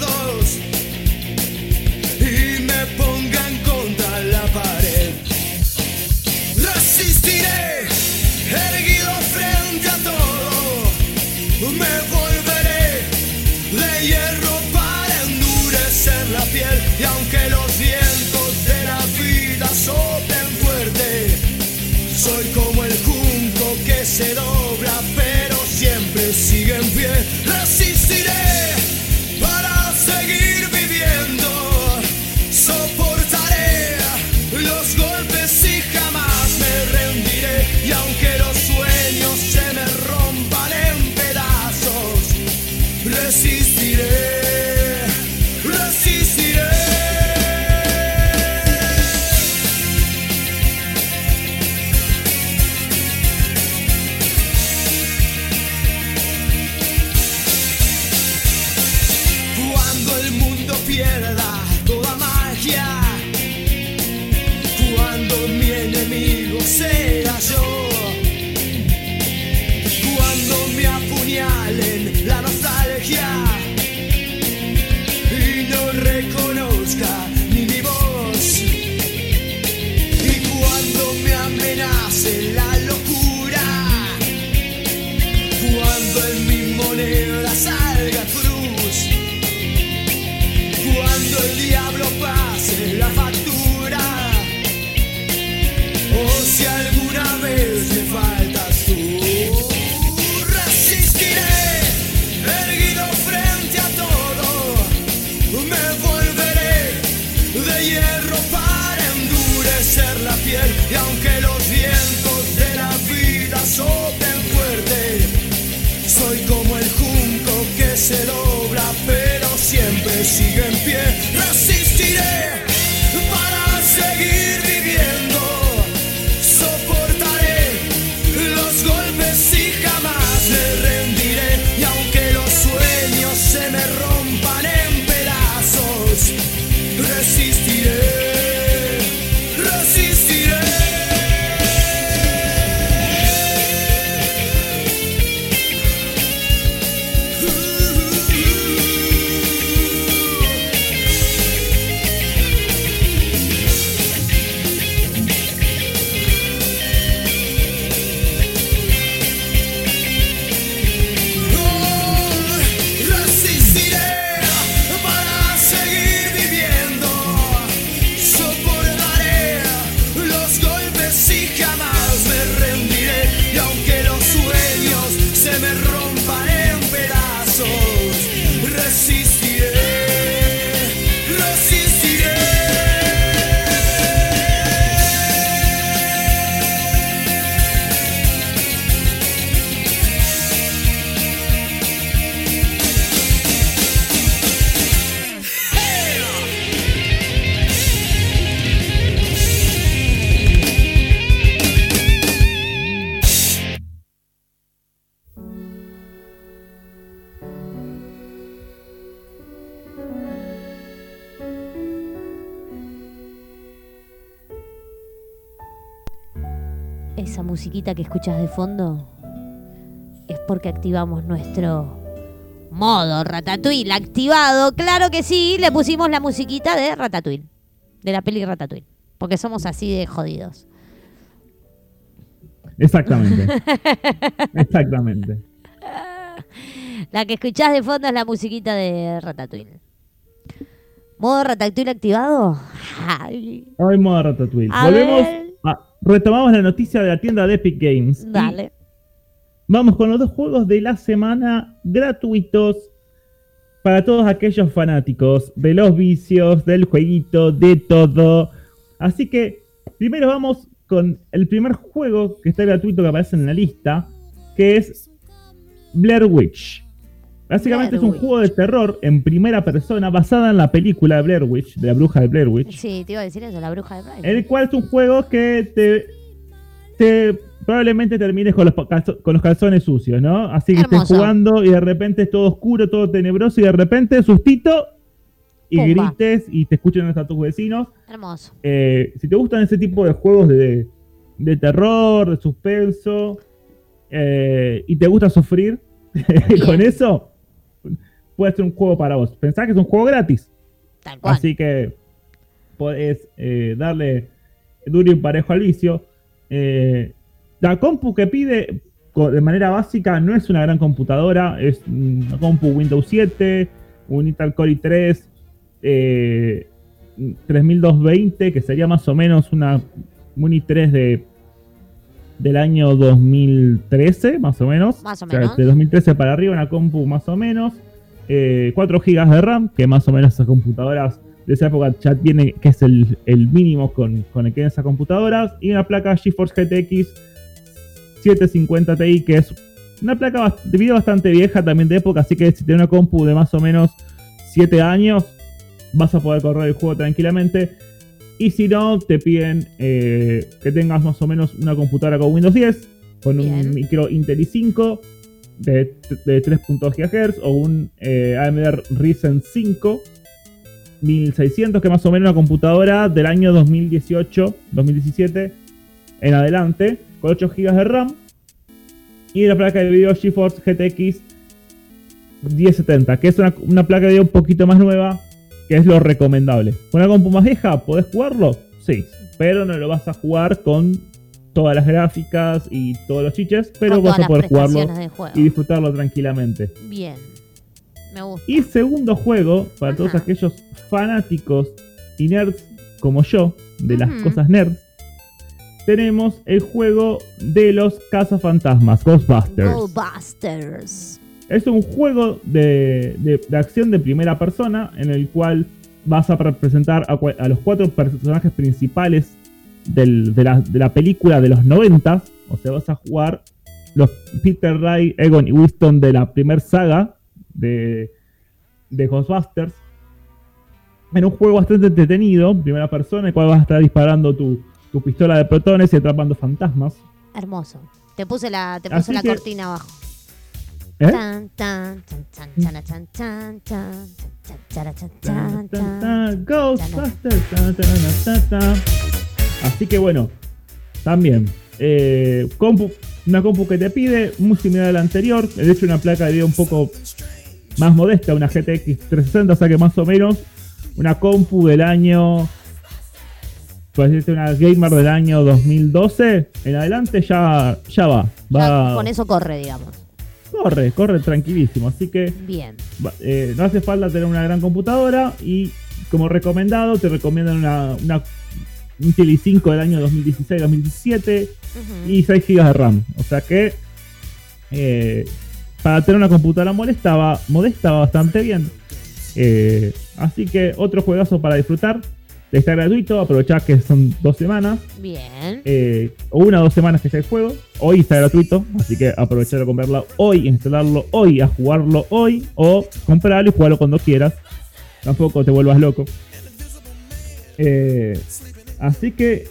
musiquita que escuchas de fondo es porque activamos nuestro modo Ratatouille activado. Claro que sí, le pusimos la musiquita de Ratatouille, de la peli Ratatouille, porque somos así de jodidos. Exactamente. (laughs) Exactamente. La que escuchás de fondo es la musiquita de Ratatouille. ¿Modo Ratatouille activado? Ay, Hoy modo Ratatouille. A Volvemos. ver. Retomamos la noticia de la tienda de Epic Games. Dale. Vamos con los dos juegos de la semana gratuitos para todos aquellos fanáticos de los vicios, del jueguito, de todo. Así que primero vamos con el primer juego que está gratuito que aparece en la lista, que es Blair Witch. Básicamente Blair es un Witch. juego de terror en primera persona basada en la película de Blair Witch, de la bruja de Blair Witch. Sí, te iba a decir eso, la bruja de Brian. El cual es un juego que te, te probablemente termines con los, con los calzones sucios, ¿no? Así que estés Hermoso. jugando y de repente es todo oscuro, todo tenebroso y de repente sustito y Pumba. grites y te escuchan hasta tus vecinos. Hermoso. Eh, si te gustan ese tipo de juegos de, de terror, de suspenso eh, y te gusta sufrir (laughs) con eso, puede ser un juego para vos. Pensá que es un juego gratis. Tal cual. Así que podés eh, darle duro y parejo al vicio. Eh, la compu que pide de manera básica no es una gran computadora, es una compu Windows 7, un Intel Core i3 eh, 3220, que sería más o menos una un i3 de del año 2013, más o menos. Más o sea, menos. de 2013 para arriba, una compu más o menos. Eh, 4 GB de RAM, que más o menos esas computadoras de esa época ya tiene, que es el, el mínimo con, con el que esas computadoras. Y una placa GeForce GTX 750 Ti, que es una placa de video bastante vieja también de época, así que si tienes una compu de más o menos 7 años, vas a poder correr el juego tranquilamente. Y si no, te piden eh, que tengas más o menos una computadora con Windows 10, con Bien. un micro Intel i5 de, de 3.2 GHz o un eh, AMD Ryzen 5 1600, que más o menos una computadora del año 2018, 2017, en adelante, con 8 GB de RAM. Y la placa de video GeForce GTX 1070, que es una, una placa de video un poquito más nueva, que es lo recomendable. ¿Con una compu más vieja podés jugarlo? Sí, pero no lo vas a jugar con todas las gráficas y todos los chiches, pero Con vas a poder jugarlo y disfrutarlo tranquilamente. Bien. Me gusta. Y segundo juego, para todos aquellos fanáticos y nerds como yo, de las cosas nerds, tenemos el juego de los cazafantasmas, Ghostbusters. Ghostbusters. Es un juego de, de- de acción de primera persona en el cual vas a representar a los cuatro personajes principales de, la, película de los 90, o sea, vas a jugar los Peter Ray, Egon y Winston de la primera saga de, de Ghostbusters. En un juego bastante entretenido, primera persona, en el cual vas a estar disparando tu, tu pistola de protones y atrapando fantasmas. Hermoso. Te puse la, te puse la cortina abajo. Ghostbusters. Así que bueno, también eh, compu- una compu que te pide muy similar a la anterior, de hecho una placa de video un poco más modesta, una GTX 360, o sea que más o menos una compu del año, decirte una gamer del año 2012 en adelante ya ya va, Ya con eso corre, digamos. corre, corre tranquilísimo, así que Bien. Eh, no hace falta tener una gran computadora y como recomendado te recomiendan una, una Intel i5 del año 2016-2017 Ujú. y 6 GB de RAM. O sea que eh, para tener una computadora molesta va, modesta va bastante bien. Eh, así que otro juegazo para disfrutar. Está gratuito, aprovechá que son dos semanas. Bien. eh, o una o dos semanas que está el juego. Hoy está gratuito, así que aprovechar a comprarlo hoy, instalarlo hoy, a jugarlo hoy, o comprarlo y jugarlo cuando quieras. Tampoco te vuelvas loco. Eh, así que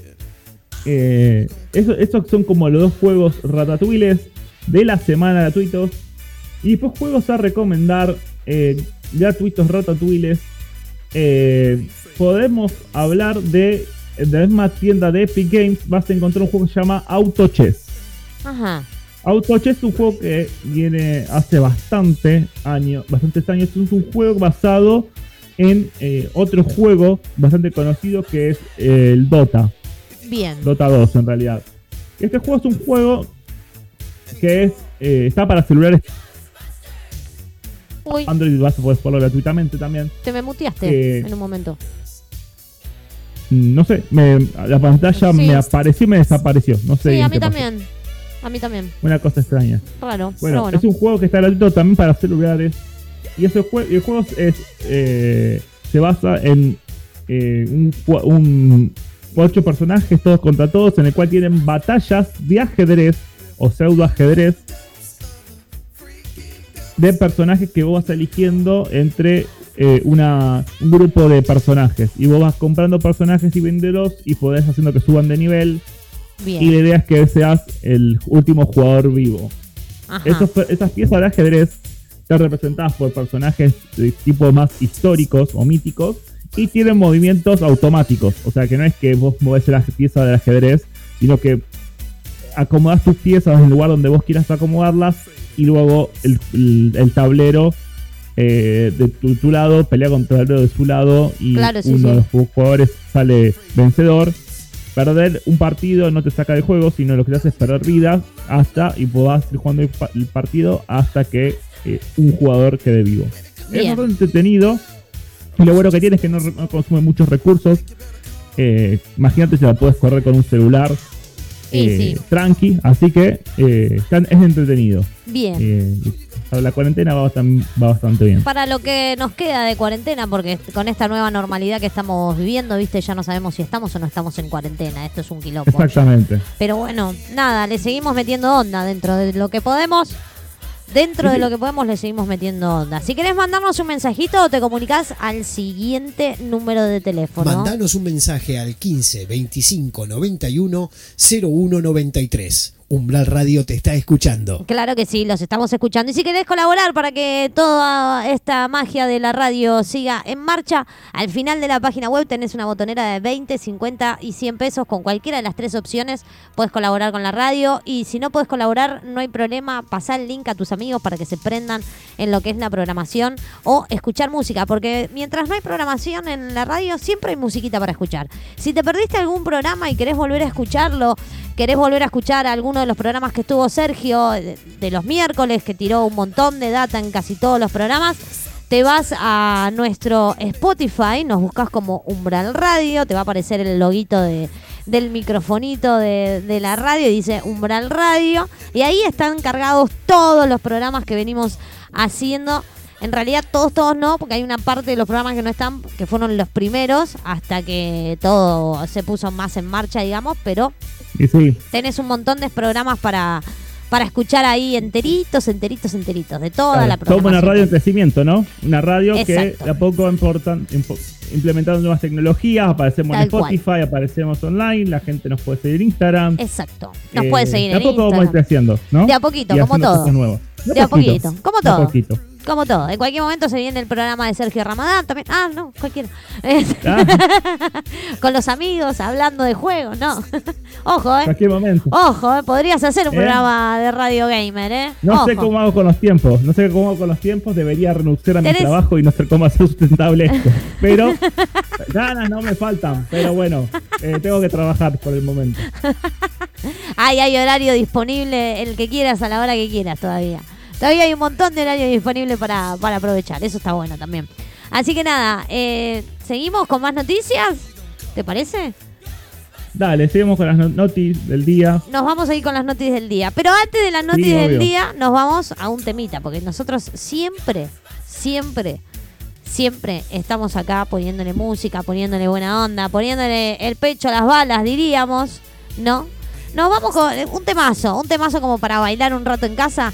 eh, eso- estos son como los dos juegos ratatouilles de la semana gratuitos. Y después juegos a recomendar eh, gratuitos ratatouilles. Eh, podemos hablar de, de la misma tienda de Epic Games. Vas a encontrar un juego que se llama Auto Chess. Ajá. Auto Chess es un juego que viene hace bastante años, bastantes años. Es un juego basado en eh, otro juego bastante conocido que es eh, el Dota. Bien. Dota 2 en realidad. Este juego es un juego que es eh, está para celulares Uy, Android, vas a poder jugarlo gratuitamente también. te me muteaste en un momento. No sé, me- la pantalla Sí. me apareció y me desapareció. No sé. Sí, a mí pasó. también. A mí también. Una cosa extraña. Raro. Bueno, bueno. es un juego que está gratuito también para celulares. Y ese jue- el juego es, eh, se basa en eh, un, un ocho personajes todos contra todos en el cual tienen batallas de ajedrez o pseudo ajedrez de personajes que vos vas eligiendo entre eh, una, un grupo de personajes y vos vas comprando personajes y venderlos y podés haciendo que suban de nivel Bien. y la idea es que seas el último jugador vivo. Esos esas piezas de ajedrez están representadas por personajes de tipo más históricos o míticos y tienen movimientos automáticos. O sea que no es que vos movés la pieza del ajedrez, sino que acomodás tus piezas en el lugar donde vos quieras acomodarlas y luego el, el- el tablero eh, de tu, tu lado pelea contra el tablero de su lado y Claro, sí, uno de los jugadores sale vencedor. Perder un partido no te saca del juego, sino lo que te hace es perder vidas hasta y podás ir jugando el partido hasta que eh, un jugador quede vivo. Es Bien. bastante entretenido. Y lo bueno que tiene es que no, consume muchos recursos. Eh, imagínate si la puedes correr con un celular Sí, eh, sí. tranqui. Así que eh, están- es entretenido. Bien. Para la cuarentena va bastante, va bastante bien. Para lo que nos queda de cuarentena, porque con esta nueva normalidad que estamos viviendo, viste, ya no sabemos si estamos o no estamos en cuarentena. Esto es un quilombo. Exactamente. Pero bueno, nada, le seguimos metiendo onda dentro de lo que podemos. Dentro de lo (laughs) que podemos le seguimos metiendo onda. Si querés mandarnos un mensajito, te comunicas al siguiente número de teléfono. Mandanos un mensaje al 15 25 91 01 93 Umbral Radio te está escuchando. Claro que sí, los estamos escuchando. Y si querés colaborar para que toda esta magia de la radio siga en marcha, al final de la página web tenés una botonera de 20, 50 y 100 pesos. Con cualquiera de las tres opciones puedes colaborar con la radio. Y si no puedes colaborar, no hay problema. Pasá el link a tus amigos para que se prendan en lo que es la programación o escuchar música. Porque mientras no hay programación en la radio, siempre hay musiquita para escuchar. Si te perdiste algún programa y querés volver a escucharlo, querés volver a escuchar alguno de los programas que estuvo Sergio de, los miércoles, que tiró un montón de data en casi todos los programas, te vas a nuestro Spotify, nos buscas como Umbral Radio, te va a aparecer el loguito de, del microfonito de, de la radio y dice Umbral Radio, y ahí están cargados todos los programas que venimos haciendo. En realidad todos, todos no, porque hay una parte de los programas que no están, que fueron los primeros, hasta que todo se puso más en marcha, digamos, pero Y sí, tenés un montón de programas para, para escuchar ahí enteritos, enteritos, enteritos, de toda claro, la somos programación. una radio en crecimiento, ¿no? Una radio que de a poco importan, impo- implementando nuevas tecnologías, aparecemos Tal en Spotify, aparecemos online, la gente nos puede seguir en Instagram. Exacto. Nos Eh, puede seguir De a en poco vamos a ir Instagram. creciendo, ¿no? De a poquito, Y como todo. cosas nuevas. De a poquito, como de a todo. poquito. Como todo. En cualquier momento se viene el programa de Sergio Ramadán también. Ah, no, cualquiera. Ah, (laughs) Con los amigos, hablando de juegos, no. (laughs) Ojo, en eh. cualquier momento. Ojo, eh. Podrías hacer un ¿Eh? programa de radio gamer, eh. No sé Ojo. cómo hago con los tiempos, no sé cómo hago con los tiempos, debería renunciar a mi trabajo y no sé cómo hacer sustentable esto. (laughs) Pero ganas no me faltan, pero bueno, eh, tengo que trabajar por el momento. Ay, hay horario disponible, el que quieras a la hora que quieras todavía. Todavía hay un montón de horario disponible para, para aprovechar, eso está bueno también. Así que nada, eh, ¿seguimos con más noticias? ¿Te parece? Dale, seguimos con las no- notis del día. Nos vamos a ir con las noticias del día. Pero antes de las Sí, noticias del día, nos vamos a un temita, porque nosotros siempre, siempre, siempre estamos acá poniéndole música, poniéndole buena onda, poniéndole el pecho a las balas, diríamos, ¿no? Nos vamos con un temazo, un temazo como para bailar un rato en casa.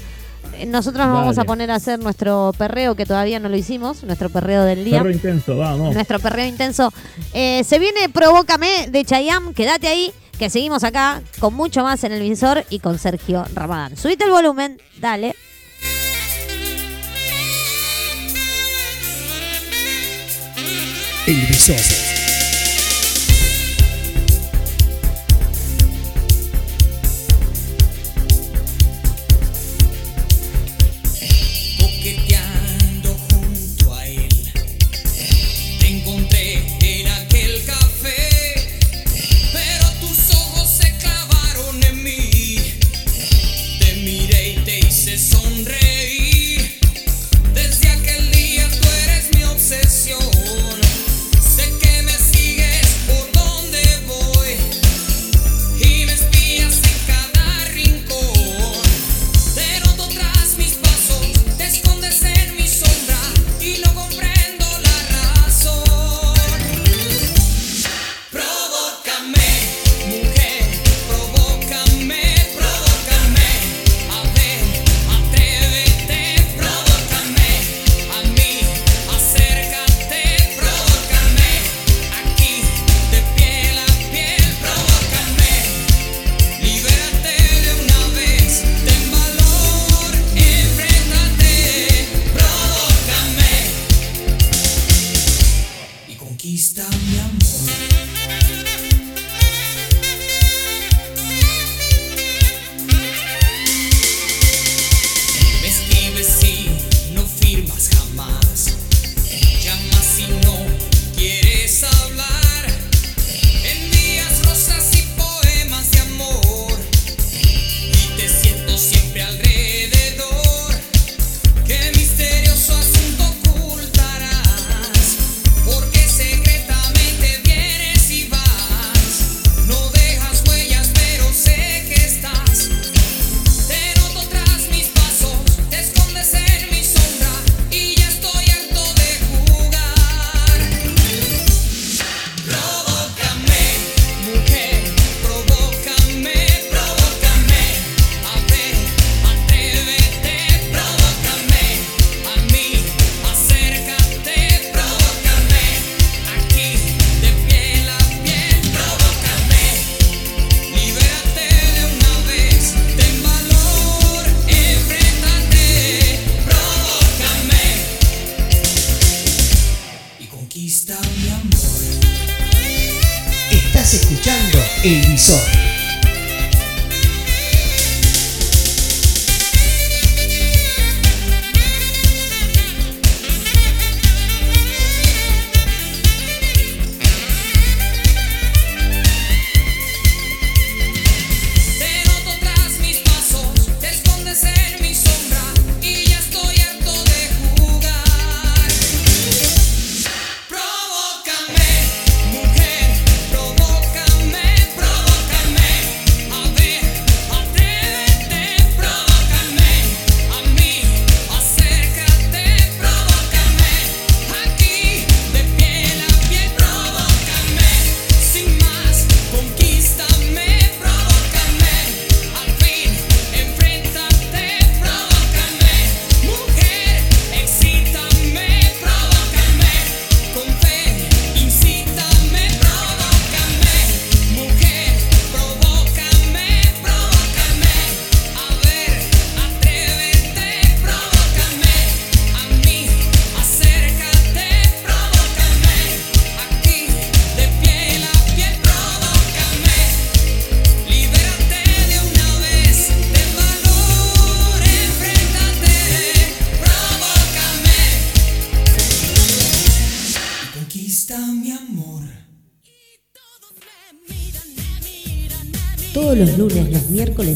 Nosotros nos vamos a poner a hacer nuestro perreo, que todavía no lo hicimos, nuestro perreo del día. Perro intenso, vamos. Nuestro perreo intenso. Eh, se viene Provócame de Chayam. Quédate ahí, que seguimos acá con mucho más en el visor y con Sergio Ramadán. Subite el volumen, dale. El visor.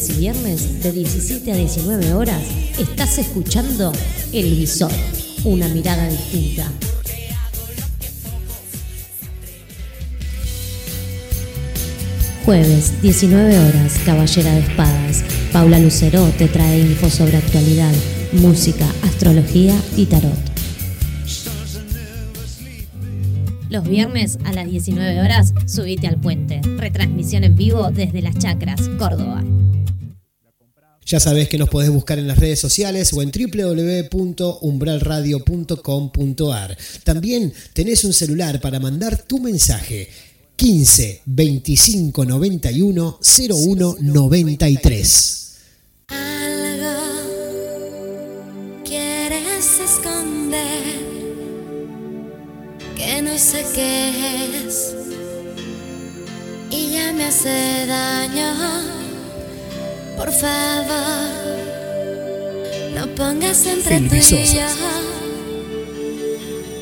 Y viernes de 17 a 19 horas estás escuchando El Visor, una mirada distinta. Jueves, 19 horas, Caballera de Espadas. Paula Lucero te trae info sobre actualidad, música, astrología y tarot. Los viernes a las 19 horas, subite al puente. Retransmisión en vivo desde Las Chacras, Córdoba. Ya sabés que nos podés buscar en las redes sociales o en www.umbralradio.com.ar. También tenés un celular para mandar tu mensaje 15 25 91 01 93. Algo quieres esconder que no sé qué es y ya me hace daño. Por favor, no pongas entre tú y yo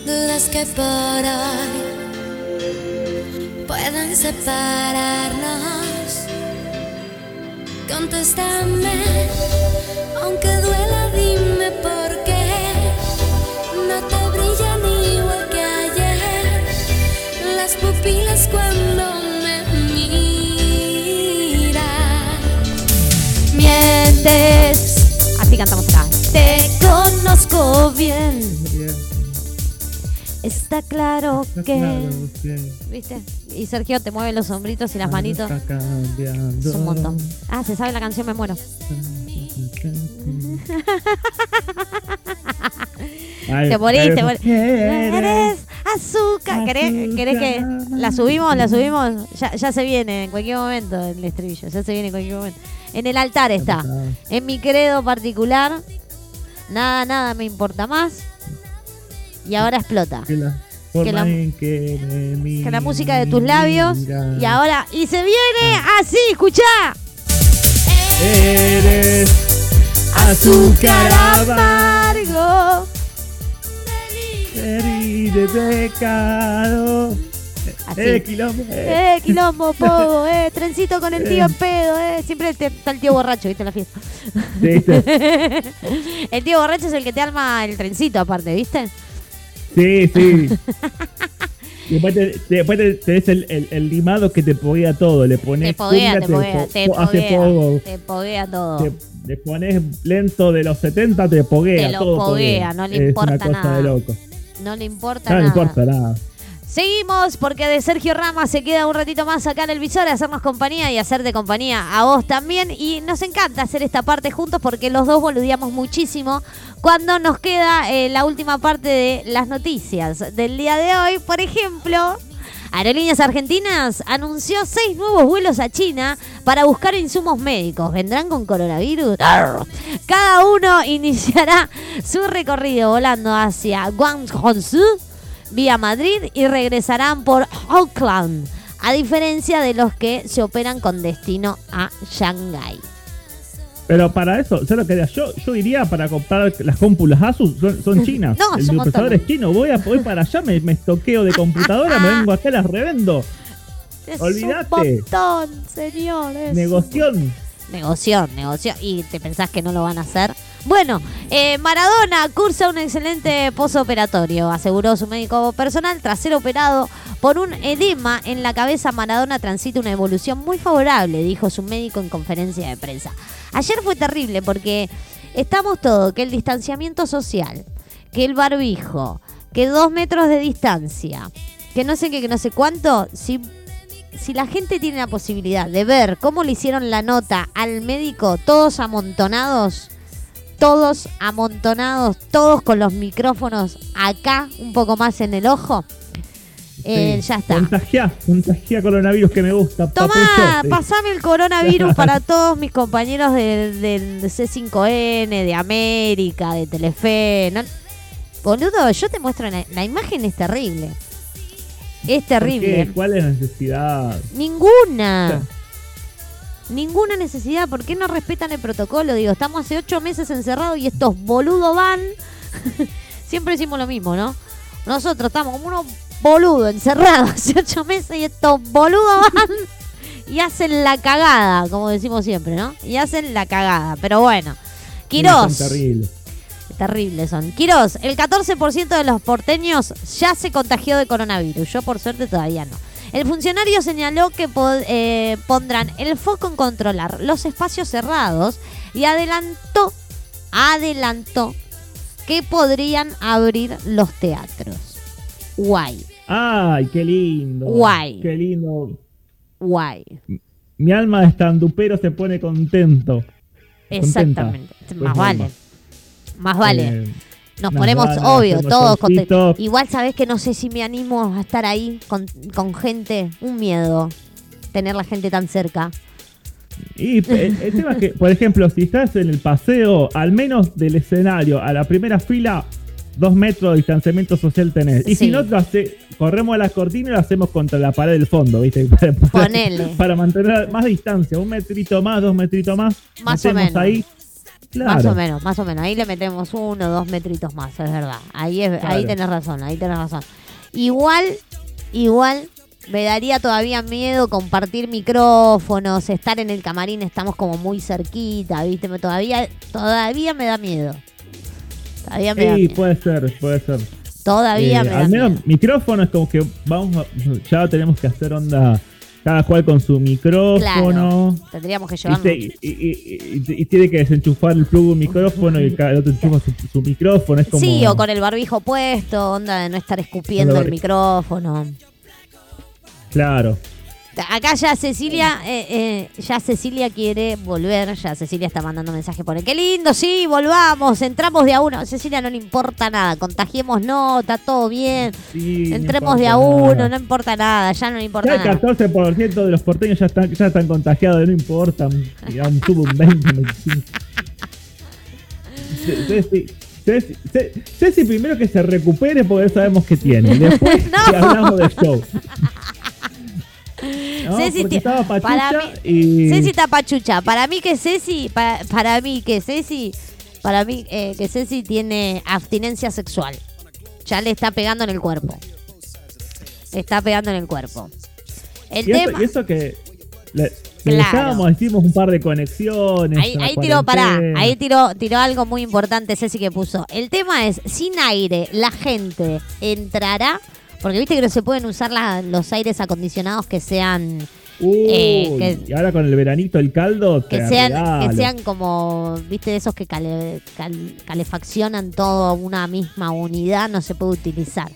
dudas que por hoy puedan separarnos. Contéstame, aunque duela, dime por qué no te brillan igual que ayer las pupilas cuando Así cantamos acá. Te conozco bien. Está claro que. ¿Viste? Y Sergio te mueve los hombritos y las manitos. Está cambiando. Es un montón. Ah, se sabe la canción, me muero. Ay, Te morís, te morís. Eres azúcar. ¿Querés, querés que la subimos? ¿La subimos? Ya, ya se viene en cualquier momento el estribillo. Ya se viene en cualquier momento. En el altar está. En mi credo particular. Nada, nada me importa más. Y ahora explota. Que la que Que la música de tus labios. Y ahora. Y se viene así, escuchá. Eres Azúcar amargo. de pecado. Así. Eh, quilombo. eh. Eh, quilombo, pogo, eh, trencito con el tío en pedo, eh. Siempre te- está el tío borracho, ¿viste? En la fiesta. ¿Viste? (laughs) el tío borracho es el que te arma el trencito, aparte, ¿viste? Sí, sí. Y después, te, te- después te- tenés el, el, el limado que te poguea todo. Le pones Te poguea, cumbia, te poguea, po- te po- hace poguea. pogo. Te poguea todo. Te, le pones lento de los 70, te poguea. Te lo todo poguea, no le es importa una cosa nada. de loco. No le importa No, no nada. importa nada. Seguimos porque de Sergio Rama se queda un ratito más acá en el visor a hacernos compañía y hacerte compañía a vos también. Y nos encanta hacer esta parte juntos porque los dos boludeamos muchísimo cuando nos queda eh, la última parte de las noticias del día de hoy. Por ejemplo, Aerolíneas Argentinas anunció seis nuevos vuelos a China para buscar insumos médicos. ¿Vendrán con coronavirus? Cada uno (laughs) iniciará su recorrido volando hacia Guangzhou vía Madrid y regresarán por Auckland A diferencia de los que se operan con destino a Shanghái. Pero para eso, ¿sabes lo que haría? Yo, yo iría para comprar las cómpulas Asus, son, son (laughs) chinas. No, el procesador es chino. Voy, a, voy para allá, me, me estoqueo de computadora, me (laughs) vengo acá, las revendo. Es Olvídate. un montón, señores. Negoción. Negoción, negocio. ¿Y te pensás que no lo van a hacer? Bueno, eh, Maradona cursa un excelente posoperatorio, aseguró su médico personal. Tras ser operado por un edema en la cabeza, Maradona transita una evolución muy favorable, dijo su médico en conferencia de prensa. Ayer fue terrible porque estamos todos, que el distanciamiento social, que el barbijo, que dos metros de distancia, que no sé qué, que no sé cuánto, si si la gente tiene la posibilidad de ver cómo le hicieron la nota al médico, todos amontonados, todos amontonados, todos con los micrófonos acá, un poco más en el ojo, eh, Sí. ya está. Contagiá, contagiá coronavirus que me gusta. Tomá, pasame el coronavirus para todos mis compañeros del, del C5N, de América, de Telefe. no- Boludo, yo te muestro la, la imagen, es terrible. Es ¿Por terrible. ¿Cuál es la necesidad? Ninguna. Ninguna necesidad. ¿Por qué no respetan el protocolo? Digo, estamos hace ocho meses encerrados y estos boludos van. (laughs) Siempre decimos lo mismo, ¿no? Nosotros estamos como unos boludos encerrados hace ocho meses y estos boludos van y hacen la cagada, como decimos siempre, ¿no? Y hacen la cagada. Pero bueno. Quirós. Son terribles. Terribles son. Quirós, el 14% de los porteños ya se contagió de coronavirus. Yo por suerte todavía no. El funcionario señaló que eh, pondrán el foco en controlar los espacios cerrados y adelantó, adelantó que podrían abrir los teatros. Guay, Ay, qué lindo. Guay. Qué lindo. guay. Mi alma de estandupero se pone contento. Exactamente. Pues Más vale. Más vale. Eh, Nos ponemos, obvio, todos contentos. Igual sabes que no sé si me animo a estar ahí con, con gente. Un miedo. Tener la gente tan cerca. Y el, el tema es que, por ejemplo, si estás en el paseo, al menos del escenario a la primera fila, dos metros de distanciamiento social tenés. Y Sí. si no, lo hace- corremos a las cortinas y lo hacemos contra la pared del fondo, ¿viste? (laughs) Para, para- mantener más distancia, un metrito más, dos metritos más. Más o menos. ahí. Claro. Más o menos, más o menos. Ahí le metemos uno, dos metritos más, es verdad. Ahí, es, ahí tenés razón, ahí tenés razón. Igual, igual, me daría todavía miedo compartir micrófonos, estar en el camarín, estamos como muy cerquita, ¿viste? Me- Todavía, todavía me da miedo. Todavía me da Sí, miedo. puede ser, puede ser. Todavía Eh, me da al menos miedo. micrófono es como que vamos a- ya tenemos que hacer onda cada cual con su micrófono. Claro, tendríamos que llevarlo. y- y- y- y tiene que desenchufar el plug un micrófono y cada otro enchufa su, su micrófono. Es como, Sí, o con el barbijo puesto, onda de no estar escupiendo el micrófono. Claro. Acá ya Cecilia, eh, eh, ya Cecilia quiere volver, ya Cecilia está mandando mensajes por ahí. Qué lindo, sí, volvamos, entramos de a uno. Cecilia no le importa nada, contagiemos no, está todo bien. Sí, no Entremos de a uno, nada. no importa nada, ya no le importa Ya el nada. 14% de los porteños ya están, ya están contagiados, no importa. Ya un tubo un 20, 25. Ce- Ceci, Ceci, Ce- Ceci primero que se recupere porque sabemos que tiene. (laughs) Después No. hablamos del show. (laughs) No, Ceci estaba para pachucha mí- y... Ceci está pachucha. Para mí que Ceci, para, para mí que Ceci, para mí eh, que Ceci tiene abstinencia sexual. Ya le está pegando en el cuerpo. Le está pegando en el cuerpo. El Y tema. y eso que le, le Claro. dejábamos, hicimos un par de conexiones. Ahí, ahí tiró, pará, ahí tiró, tiró algo muy importante Ceci que puso. El tema es, sin aire, la gente entrará, porque viste que no se pueden usar la- los aires acondicionados que sean, Uy, eh, que- y ahora con el veranito, el caldo, que sean, regalo. que sean como, viste, esos que cale- cal- calefaccionan todo una misma unidad, no se puede utilizar.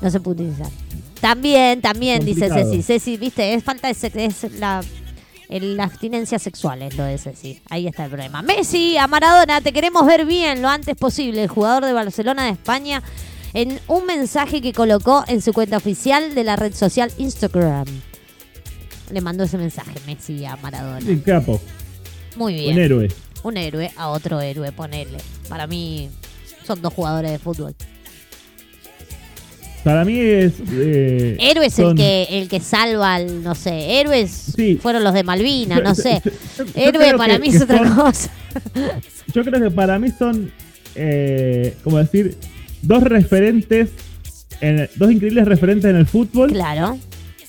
No se puede utilizar. También, también, dice. Ceci. Ceci, viste, es falta de es la, el- la abstinencia sexual, es lo de Ceci. Ahí está el problema. Messi, a Maradona, te queremos ver bien lo antes posible. El jugador de Barcelona de España, en un mensaje que colocó en su cuenta oficial de la red social Instagram. Le mandó ese mensaje Messi a Maradona. Sí, capo, Muy bien. un héroe. Un héroe a otro héroe, ponerle. Para mí son dos jugadores de fútbol. Para mí es. eh, Héroe es el que, el que salva al, no sé, héroes Sí. fueron los de Malvinas, Yo- no sé. (laughs) yo- yo- yo Héroe para que- mí que es otra son- cosa. (laughs) Yo creo que para mí son, eh, como decir, dos referentes, en- dos increíbles referentes en el fútbol Claro,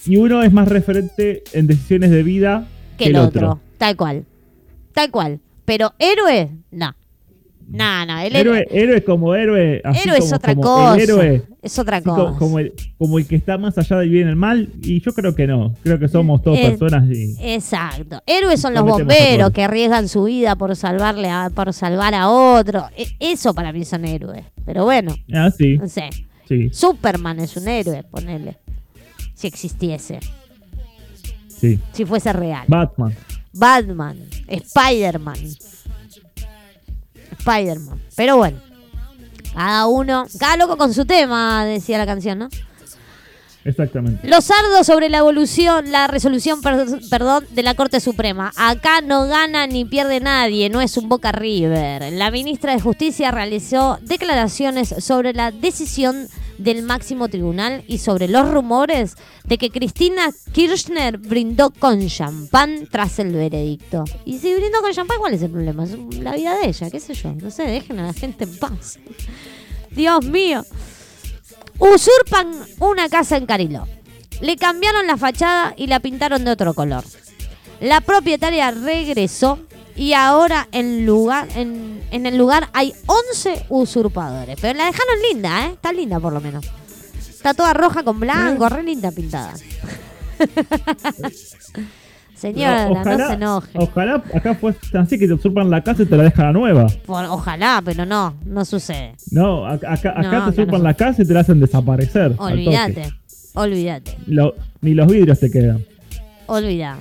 y uno es más referente en decisiones de vida que el otro. Tal cual. Tal cual. Pero héroe, no. No, no, el héroe, Héroe, héroe como héroe, así héroe es otra como cosa. El héroe, es otra cosa. como, el, como el que está más allá del bien y el mal, y yo creo que no. Creo que somos todos Eh, personas y. Exacto. Héroes son los bomberos que arriesgan su vida por salvarle a, por salvar a otro. E- Eso para mí son héroes. Pero bueno, Ah, sí, no sé. sí, Superman es un héroe, ponele. Si existiese. sí. Si fuese real. Batman. Batman, Spider-Man. Spider-Man. Pero bueno, cada uno, cada loco con su tema, decía la canción, ¿no? Exactamente. Los sardos sobre la evolución, la resolución, per- perdón, de la Corte Suprema. Acá no gana ni pierde nadie, no es un Boca River. La ministra de Justicia realizó declaraciones sobre la decisión del máximo tribunal y sobre los rumores de que Cristina Kirchner brindó con champán tras el veredicto. Y si brindó con champán, ¿cuál es el problema? La vida de ella, qué sé yo. No sé, dejen a la gente en paz. Dios mío. Usurpan una casa en Cariló. Le cambiaron la fachada y la pintaron de otro color. La propietaria regresó y ahora en, lugar, en, en el lugar hay 11 usurpadores. Pero la dejaron linda, ¿eh? Está linda por lo menos. Está toda roja con blanco, re linda pintada. (laughs) Señora, no se enoje. Ojalá acá fuese así que te usurpan la casa y te la dejan a nueva. Por- ojalá, pero no, no sucede. No, acá, acá, te usurpan no. la casa y te la hacen desaparecer. Olvídate, olvídate. Lo- ni los vidrios te quedan. Olvida.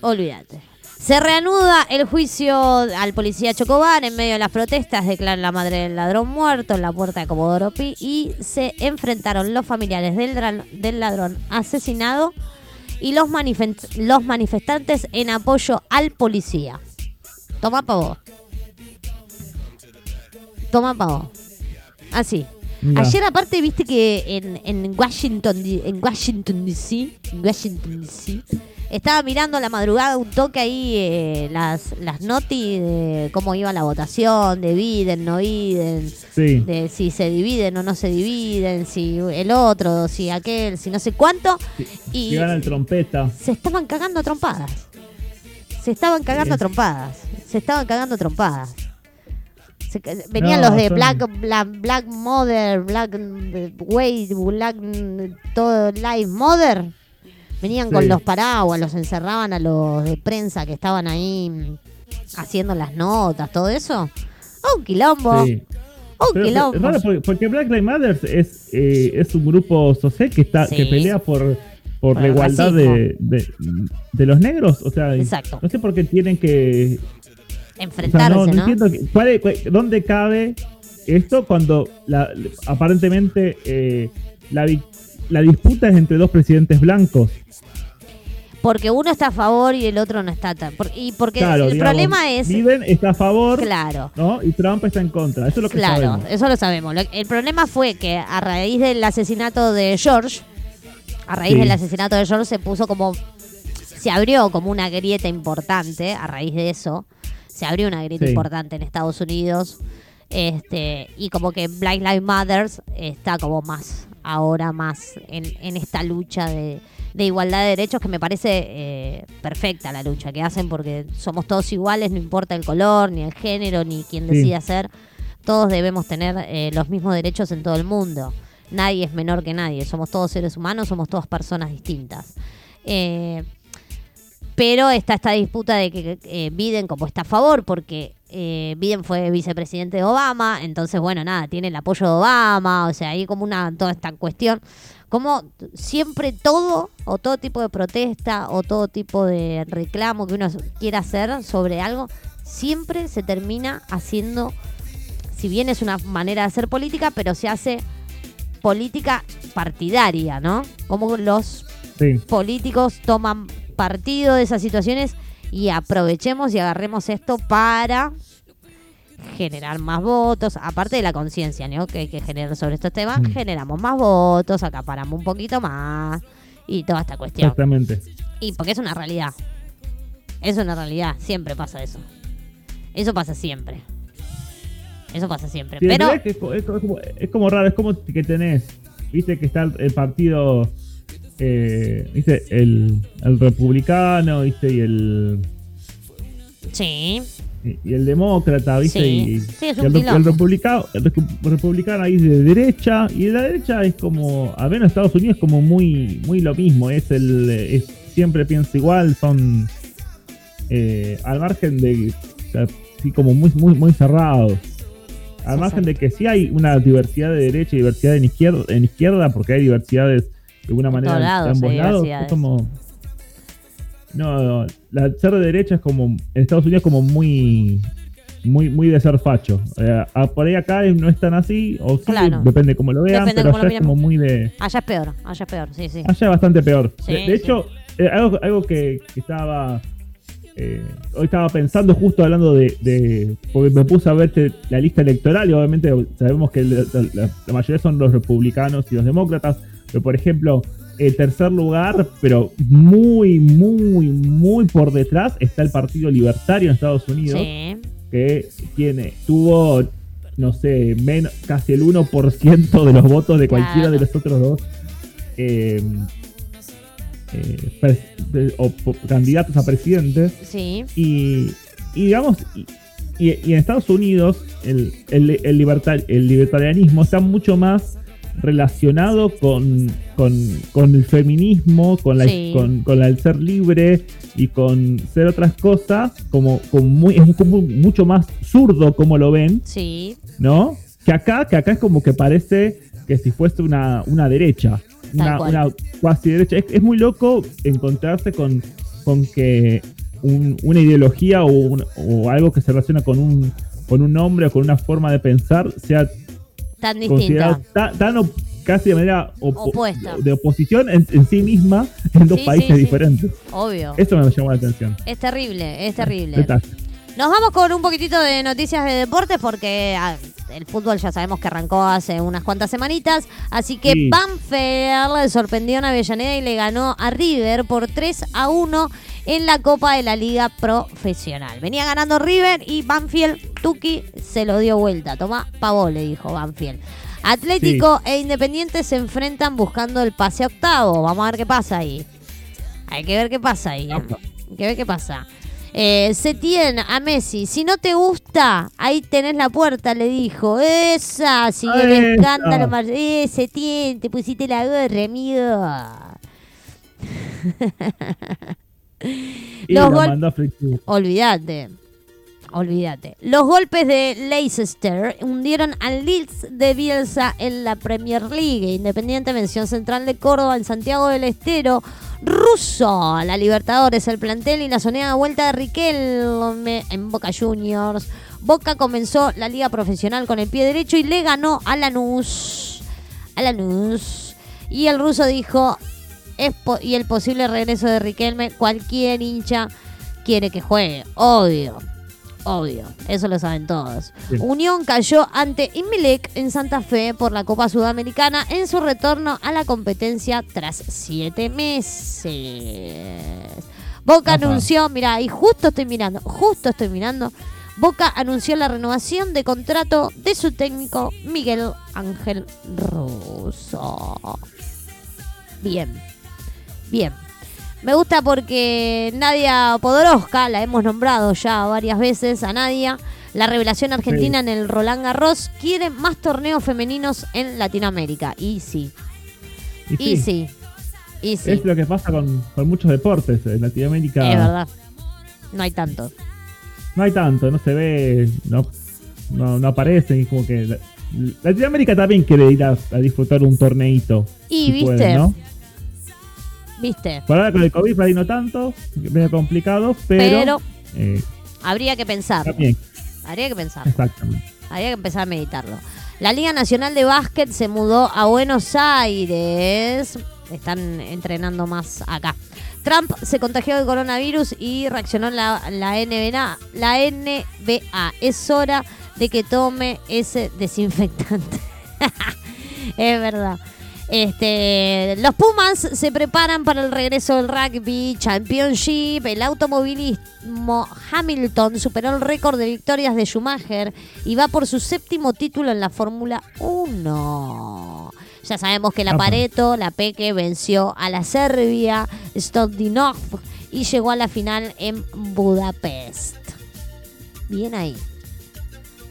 Olvídate. Se reanuda el juicio al policía Chocobar en medio de las protestas. Declaran la madre del ladrón muerto en la puerta de Comodoro Pi y se enfrentaron los familiares del, del ladrón asesinado y los, los manifestantes en apoyo al policía. Toma pa' vos. Toma pa' vos. Así. Ayer aparte viste que en, en Washington D- en Washington DC, en Washington DC, estaba mirando a la madrugada un toque ahí eh, las las noti de cómo iba la votación, de Biden, no Biden, Sí. de si se dividen o no se dividen, si el otro, si aquel, si no sé cuánto y Si gana el trompeta. se estaban cagando a trompadas. Se estaban cagando a Sí. trompadas. Se estaban cagando a trompadas. Se venían No, los de son- Black, Black, Black Mother, Black eh, Way, Black todo Live Mother. Venían con los paraguas, los encerraban a los de prensa que estaban ahí mm, haciendo las notas, todo eso. ¡Oh, un quilombo! Sí. ¡Oh, un Pero, quilombo! raro, porque, porque Black Lives Matter es, eh, es un grupo social que está Sí. que pelea por, por Por la igualdad de, de, de los negros. O sea, Exacto. no sé por qué tienen que. O sea, Enfrentarse, no, ¿no? no entiendo cuál dónde cabe esto cuando la, aparentemente eh, la, di- la disputa es entre dos presidentes blancos. Porque uno está a favor y el otro no está tan. por- y porque Claro, el digamos, problema es. Biden está a favor Claro. ¿no? y Trump está en contra. Eso es lo que Claro, sabemos. eso lo sabemos. El problema fue que a raíz del asesinato de George, a raíz Sí. del asesinato de George se puso como, se abrió como una grieta importante a raíz de eso, se abrió una grieta Sí. importante en Estados Unidos, este y como que Black Lives Matter está como más ahora más en, en esta lucha de, de igualdad de derechos que me parece eh, perfecta la lucha que hacen porque somos todos iguales, no importa el color, ni el género, ni quién Sí. decida ser todos debemos tener eh, los mismos derechos en todo el mundo. Nadie es menor que nadie. Somos todos seres humanos, somos todas personas distintas. Eh, pero está esta disputa de que Biden como está a favor, porque eh, Biden fue vicepresidente de Obama, entonces bueno, nada, tiene el apoyo de Obama, o sea, hay como una toda esta cuestión, como siempre todo, o todo tipo de protesta, o todo tipo de reclamo que uno quiera hacer sobre algo, siempre se termina haciendo, si bien es una manera de hacer política, pero se hace política partidaria, ¿no? Como los Sí. políticos toman partido de esas situaciones y aprovechemos y agarremos esto para generar más votos, aparte de la conciencia ¿no? que hay que generar sobre estos temas, Mm. generamos más votos, acaparamos un poquito más y toda esta cuestión. Exactamente. Y porque es una realidad. Es una realidad, siempre pasa eso. Eso pasa siempre. Eso pasa siempre. Sí, Pero es, co- es co- es como, es como raro, es como que tenés, viste que está el partido, eh, viste, el, el republicano, viste, y el, sí, y y el demócrata, viste, Sí. y, Sí, es y un el, republicano, el republicano ahí de derecha, y de la derecha es como, a en Estados Unidos es como muy, muy lo mismo, es el, es, siempre piensa igual, son eh, al margen de, o sea, sí, como muy, muy, muy cerrados. Al margen de que sí hay una diversidad de derecha y diversidad en izquierda, en izquierda porque hay diversidades de alguna manera de ambos lados. Es como. No, la ser de derecha es como. En Estados Unidos, como muy. Muy, muy de ser facho. Eh, a- por ahí acá no es tan así, o sí, Claro. depende cómo lo vean, Depende pero allá es como muy de. allá es peor, allá es peor, sí, sí. Allá es bastante peor. Sí, de, de sí. hecho, eh, algo, algo que, que estaba. eh, hoy estaba pensando justo hablando de, de- Porque me puse a ver este- la lista electoral y obviamente sabemos que la, la- la mayoría son los republicanos y los demócratas. Pero por ejemplo, el tercer lugar, pero muy, muy, muy por detrás, está el Partido Libertario en Estados Unidos Sí. que tiene, tuvo, no sé, menos, casi el 1% de los votos de cualquiera Claro. de los otros dos eh, eh, o candidatos a presidentes. Sí. Y, y digamos, y, y- y en Estados Unidos el, el, el libertar- el libertarianismo está mucho más relacionado con, con, con el feminismo, con, la, Sí. con, con la- el ser libre y con ser otras cosas, como, como muy, es como mucho más zurdo como lo ven, Sí. ¿no? Que acá, que acá es como que parece que si fuese una, una derecha, una, una cuasi derecha. Es, es muy loco encontrarse con, con que un- una ideología o, un- o algo que se relaciona con un, con un nombre o con una forma de pensar sea Tan distinta. tan, tan op- casi de manera opo- Opuesta. de oposición en, en sí misma en dos Sí, países sí, sí. diferentes. Obvio. Eso me llamó la atención. Es terrible, es terrible. Detalle. Nos vamos con un poquitito de noticias de deportes porque ah, el fútbol ya sabemos que arrancó hace unas cuantas semanitas. Así que Sí. Banfield sorprendió a Avellaneda y le ganó a River por 3 a 1 en la Copa de la Liga Profesional. Venía ganando River y Banfield, Tuki, se lo dio vuelta. Toma, pavo, le dijo Banfield. Atlético e Independiente se enfrentan buscando el pase a octavo. Vamos a ver qué pasa ahí. Hay que ver qué pasa ahí. ¿eh? Hay que ver qué pasa. Eh, Setien a Messi, si no te gusta, ahí tenés la puerta, le dijo. Esa, sigue el Esa. escándalo. Mar- Eh, Setien, te pusiste la gorra, amigo. (laughs) Y Los la mandó a Olvídate. Olvídate. Los golpes de Leicester hundieron al Leeds de Bielsa en la Premier League. Independiente mención central de Córdoba en Santiago del Estero. Ruso, la Libertadores, el plantel y la soñada vuelta de Riquelme en Boca Juniors. Boca comenzó la liga profesional con el pie derecho y le ganó a Lanús. A Lanús. Y el ruso dijo, es y el posible regreso de Riquelme, cualquier hincha quiere que juegue. Obvio. Obvio. Eso lo saben todos. Sí. Unión cayó ante Imelec en Santa Fe por la Copa Sudamericana en su retorno a la competencia tras siete meses. Boca Ajá. anunció, mira, y justo estoy mirando, justo estoy mirando. Boca anunció la renovación de contrato de su técnico Miguel Ángel Russo. Bien, bien. Me gusta porque Nadia Podoroska, la hemos nombrado ya varias veces a Nadia, la revelación argentina en el Roland Garros, quiere más torneos femeninos en Latinoamérica. Y sí, Y y sí, sí, y sí. Es lo que pasa con, con muchos deportes. En Latinoamérica Es verdad. No hay tanto. no hay tanto, no se ve, no, no, no aparecen. Y como que la- Latinoamérica también quiere ir a, a disfrutar un torneito. Y si viste, ¿no? Viste. Por ahora con el COVID por ahí no tanto, medio complicado, pero, Pero eh, habría que pensar. también, Habría que pensar. exactamente. Habría que empezar a meditarlo. La Liga Nacional de Básquet se mudó a Buenos Aires. Están entrenando más acá. Trump se contagió de coronavirus y reaccionó la, la NBA. La NBA. Es hora de que tome ese desinfectante. (laughs) es verdad. Este, los Pumas se preparan para el regreso del rugby championship. El automovilismo Hamilton superó el récord de victorias de Schumacher y va por su séptimo título en la Fórmula 1. Ya sabemos que la. Pareto, la Peque, venció a la Serbia, Stodinov, y llegó a la final en Budapest. Bien ahí.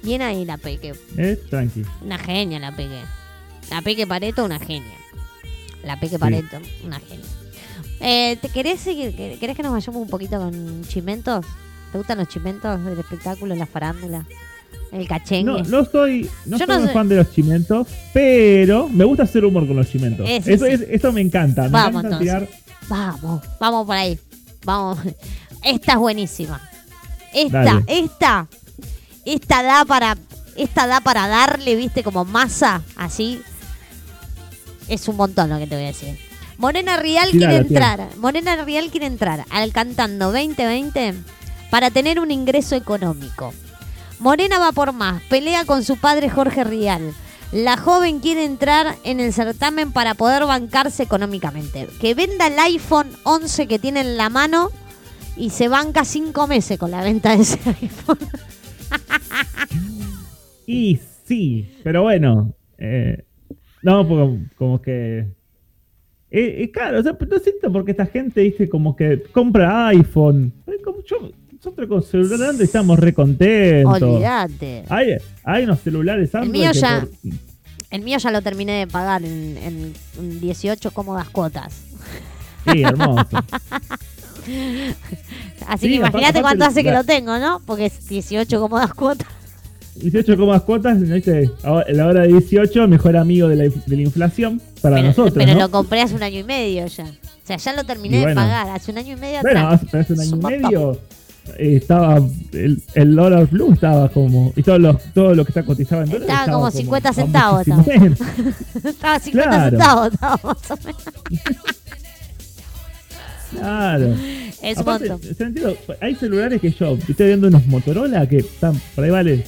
Bien ahí la Peque. Eh, tranqui. Una genia la Peque. La Peque Pareto, una genia. La Peque Pareto, una genia. Eh, ¿te querés, ¿Querés que nos vayamos un poquito con chimentos? ¿Te gustan los chimentos del espectáculo, la farándula? El cachengue. No, no soy, no Yo soy no un fan de los chimentos, pero me gusta hacer humor con los chimentos. Eso, sí. es- eso me encanta. Me Vamos, encanta tirar. Vamos, vamos por ahí. Vamos. Esta es buenísima. Esta, Dale. esta, esta da para, esta da para darle, viste, como masa, así. Es un montón lo que te voy a decir. Morena Rial quiere entrar, Morena Rial quiere entrar al Cantando 2020 para tener un ingreso económico. Morena va por más, pelea con su padre Jorge Rial. La joven quiere entrar en el certamen para poder bancarse económicamente. Que venda el iPhone 11 que tiene en la mano y se banca cinco meses con la venta de ese iPhone. (laughs) Y sí, pero bueno. eh, no, porque como que. Eh, claro, o sea, no siento porque esta gente dice como que compra iPhone. Como yo- nosotros con celular Android estamos re contentos. Olvídate. Hay, hay unos celulares Android. mío que ya- por- El mío ya lo terminé de pagar en, en- en 18 cómodas cuotas. Sí, hermoso. (laughs) Así Sí, que imagínate cuánto hace que la- lo tengo, ¿no? Porque es 18 cómodas cuotas. 18 comas cuotas, ¿viste? Ahora- la hora de 18, mejor amigo de la, de la inflación para pero nosotros. pero ¿no? lo compré hace un año y medio ya. O sea, ya lo terminé de pagar. Hace un año y medio Bueno, atrás. hace, un año y medio eh, estaba el, el dólar blue estaba como y todo lo, todo lo que está cotizado en dólares Estaba como 50 a centavos, muchísimo menos. (laughs) estaba 50 Claro. centavos. Estaba más o menos. (laughs) Claro. Es Aparte, montón. hay celulares que yo estoy viendo unos Motorola que están por ahí vale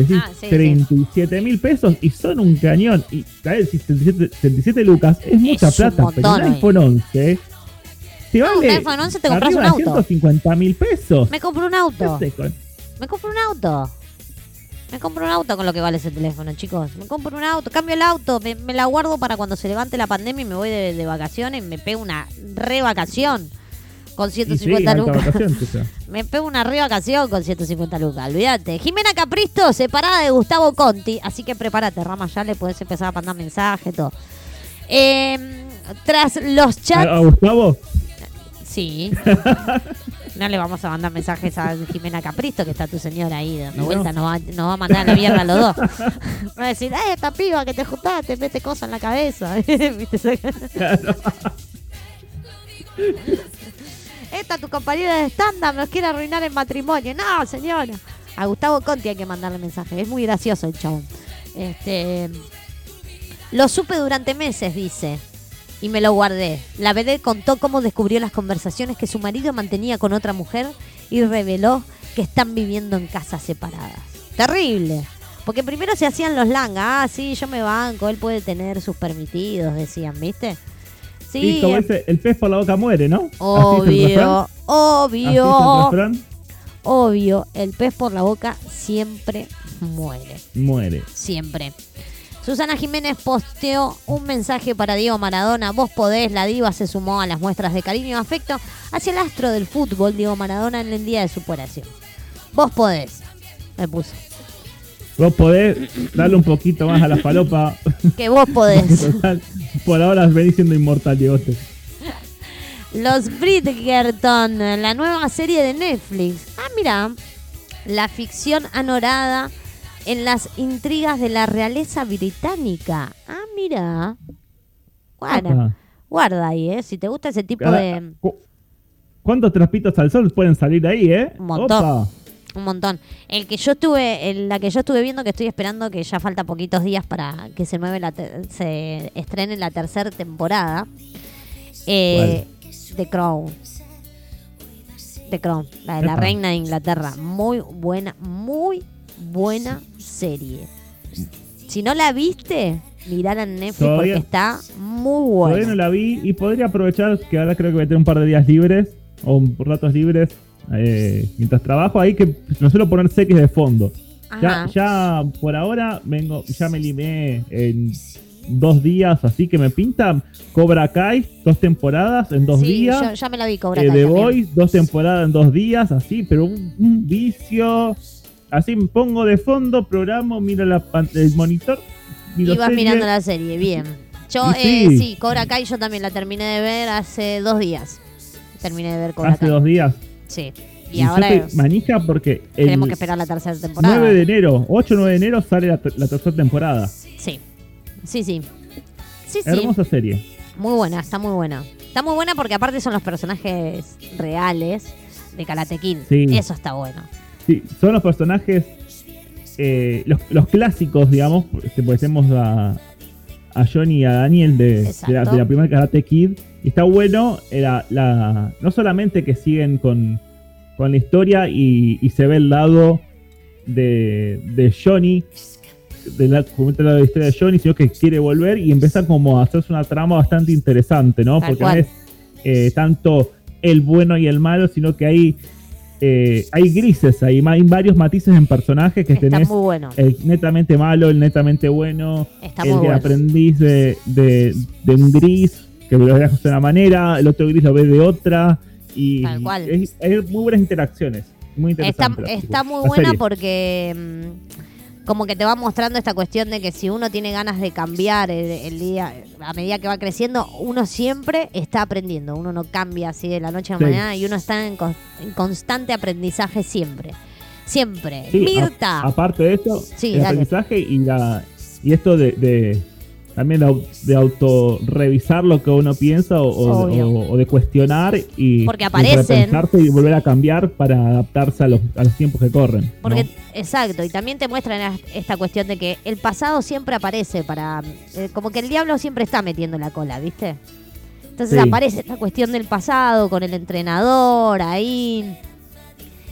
decís, Ah, sí, 37 mil pesos y son un cañón. Y ¿sabes? Si 37, 37 lucas es mucha un plata, pero montón hoy. iPhone 11 te No, un vale iPhone 11 te compras un auto. 150 mil pesos. Me compro un ¿Qué auto. Me compro un auto. Me compro un auto con lo que vale ese teléfono, chicos. Me compro un auto, cambio el auto, me, me la guardo para cuando se levante la pandemia y me voy de, de vacaciones, me pego una re vacación con Y sí, 150 alta lucas. vacación, (laughs) o sea. Me pego una re vacación con 150 lucas, olvídate. Jimena Capristo, separada de Gustavo Conti, así que prepárate, Rama, ya le puedes empezar a mandar mensajes, todo. Eh, tras los chats... ¿A, a Gustavo? Sí. (laughs) No le vamos a mandar mensajes a Jimena Capristo, que está tu señora ahí dando No. vueltas, nos va, nos va a mandar a la mierda a los dos. (laughs) Va a decir, ay, esta piba que te juntaste, mete cosas en la cabeza. ¿Viste? Esta tu compañera de stand-up nos quiere arruinar el matrimonio. No, señora. A Gustavo Conti hay que mandarle mensaje. Es muy gracioso el chabón. Este, lo supe durante meses, dice. Y me lo guardé. La vedette contó cómo descubrió las conversaciones que su marido mantenía con otra mujer y reveló que están viviendo en casas separadas. Terrible. Porque primero se hacían los langas. Ah, sí, yo me banco, él puede tener sus permitidos, decían, ¿viste? Sí, Sí, como dice, el pez por la boca muere, ¿no? Obvio, el obvio, obvio. El pez por la boca siempre muere. Muere. siempre. Susana Jiménez posteó un mensaje para Diego Maradona. Vos podés, la diva se sumó a las muestras de cariño y afecto hacia el astro del fútbol, Diego Maradona, en el día de su operación. Vos podés, me puso. Vos podés darle un poquito más a la falopa. Que vos podés. Total, por ahora venís siendo inmortal, Diegote. Los Bridgerton, la nueva serie de Netflix. Ah, mira, la ficción anorada en las intrigas de la realeza británica. Ah, mira. Apa. guarda ahí, ¿eh? Si te gusta ese tipo de... cu- ¿Cuántos trapitos al sol pueden salir ahí, eh? Un montón. Opa. Un montón. El que yo estuve, el- la que yo estuve viendo, que estoy esperando que ya falta poquitos días para que se mueve la se estrene la tercera temporada. Eh, The Crown. The Crown, la de la Epa. reina de Inglaterra. Muy buena, muy buena serie. Si no la viste, mirala en Netflix Todavía- porque está muy Todavía no buena. la vi y podría aprovechar que ahora creo que voy a tener un par de días libres o ratos libres eh, mientras trabajo ahí que no suelo poner series de fondo. Ya, ya por ahora vengo, ya me limé en dos días, así que me pinta Cobra Kai, dos temporadas en dos sí, días. yo ya me la vi Cobra Eh, Kai The. Voice, dos temporadas en dos días, así, pero un, un vicio. Así me pongo de fondo, programo, miro la el monitor. Y vas mirando la serie, bien. Yo, eh, sí. sí, Cobra Kai yo también la terminé de ver hace dos días. Terminé de ver Cobra hace Kai. dos días. Sí. Y, Y, ahora estoy manija porque el tenemos que esperar la tercera temporada. 9 de enero, 8 9 de enero sale la, la tercera temporada. Sí. Sí, sí. Sí, sí. Hermosa serie. Muy buena, está muy buena. Está muy buena porque aparte son los personajes reales de Karate Kid. Sí. Eso está bueno. Sí, son los personajes, eh, los, los clásicos, digamos, este, porque tenemos a, a Johnny y a Daniel de, de la, de la primera Karate Kid. Y está bueno, era la, no solamente que siguen con, con la historia y, y se ve el lado de, de Johnny, de la, la historia de Johnny, sino que quiere volver y empieza como a hacerse una trama bastante interesante, ¿no? Tal Porque no es eh, tanto el bueno y el malo, sino que hay, eh, hay grises, hay, hay varios matices en personajes que Está tenés muy bueno. el netamente malo, el netamente bueno, Está el muy que bueno. aprendiz de, de, de un gris, que lo ve de una manera, el otro gris lo ve de otra, y Tal cual. es- hay muy buenas interacciones, muy Está, interesante. está muy buena serie. porque mm, como que te va mostrando esta cuestión de que si uno tiene ganas de cambiar el, el día, a medida que va creciendo, uno siempre está aprendiendo. Uno no cambia así de la noche a la Sí. mañana y uno está en, con- en constante aprendizaje siempre. Siempre. Sí, a- Mirta. aparte de eso, Sí, el dale. aprendizaje y la y esto de, de- también de, au- de auto revisar lo que uno piensa o, de cuestionar y Porque aparecen. y volver a cambiar para adaptarse a los, a los tiempos que corren. ¿no? Porque, exacto, y también te muestran esta cuestión de que el pasado siempre aparece para. eh, como que el diablo siempre está metiendo la cola, ¿viste? Entonces Sí. aparece esta cuestión del pasado con el entrenador ahí.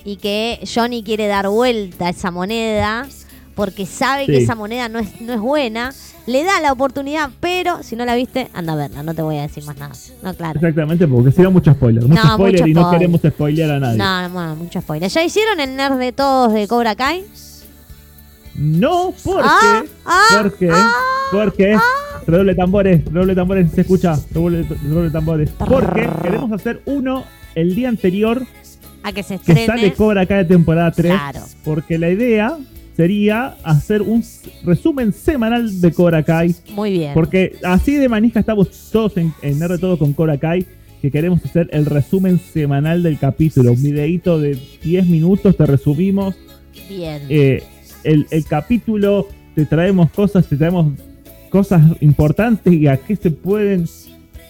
Y que Johnny quiere dar vuelta a esa moneda porque sabe que esa moneda no es, no es buena. Le da la oportunidad, pero si no la viste, anda a verla, no te voy a decir más nada. No, claro. Exactamente, porque si no, mucho spoiler. Mucho No, spoiler mucho y no spoiler. queremos spoilear a nadie. No, no, mucho spoiler. ¿Ya hicieron el nerd de todos de Cobra Kai? No, porque. Ah, ah, porque. porque. Redoble de tambores, redoble tambores, se escucha. Redoble, redoble tambores. Porque queremos hacer uno el día anterior A que se que estrene. sale Cobra Kai de temporada 3. Claro. Porque la idea sería hacer un resumen semanal de Cobra Kai. Muy bien. Porque así de manija estamos todos en, en R todo con Cobra Kai. Que queremos hacer el resumen semanal del capítulo. Un videíto de 10 minutos, te resumimos. Bien. eh, el, el capítulo, te traemos cosas, te traemos cosas importantes y a qué se pueden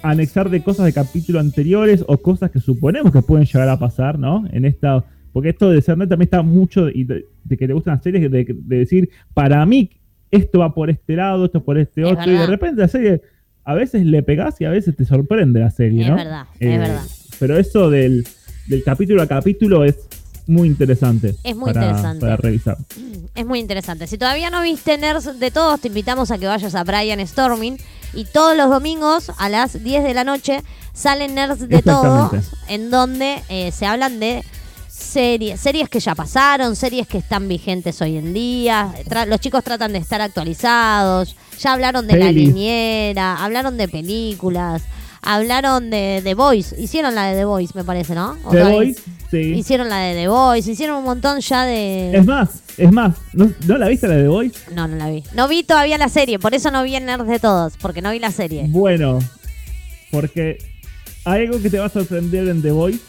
anexar de cosas de capítulos anteriores o cosas que suponemos que pueden llegar a pasar, ¿no? En esta. Porque esto de ser net también está mucho de, de que te gustan las series, de, de decir, para mí, esto va por este lado, esto por este Es otro, y de repente la serie, a veces le pegás y a veces te sorprende la serie, Es ¿no? verdad, es verdad. Pero eso del, del capítulo a capítulo es muy interesante. Es muy para- interesante. Para revisar. (clears throat) Es muy interesante. Si todavía no viste Nerds de Todos, te invitamos a que vayas a Brian Storming. Y todos los domingos a las 10 de la noche salen Nerds de Todos, en donde eh, se hablan de series, series que ya pasaron, series que están vigentes hoy en día. Tra- los chicos tratan de estar actualizados. Ya hablaron de la niñera, hablaron de películas, hablaron de The Voice. Hicieron la de The Voice, me parece, ¿no? The Voice, sí. Hicieron la de The Voice, hicieron un montón ya de... Es más, es más, ¿no, ¿no la viste la de The Voice? No, no la vi. No vi todavía la serie, por eso no vi el Nerds de Todos, porque no vi la serie. Bueno, porque hay algo que te va a sorprender en The Voice,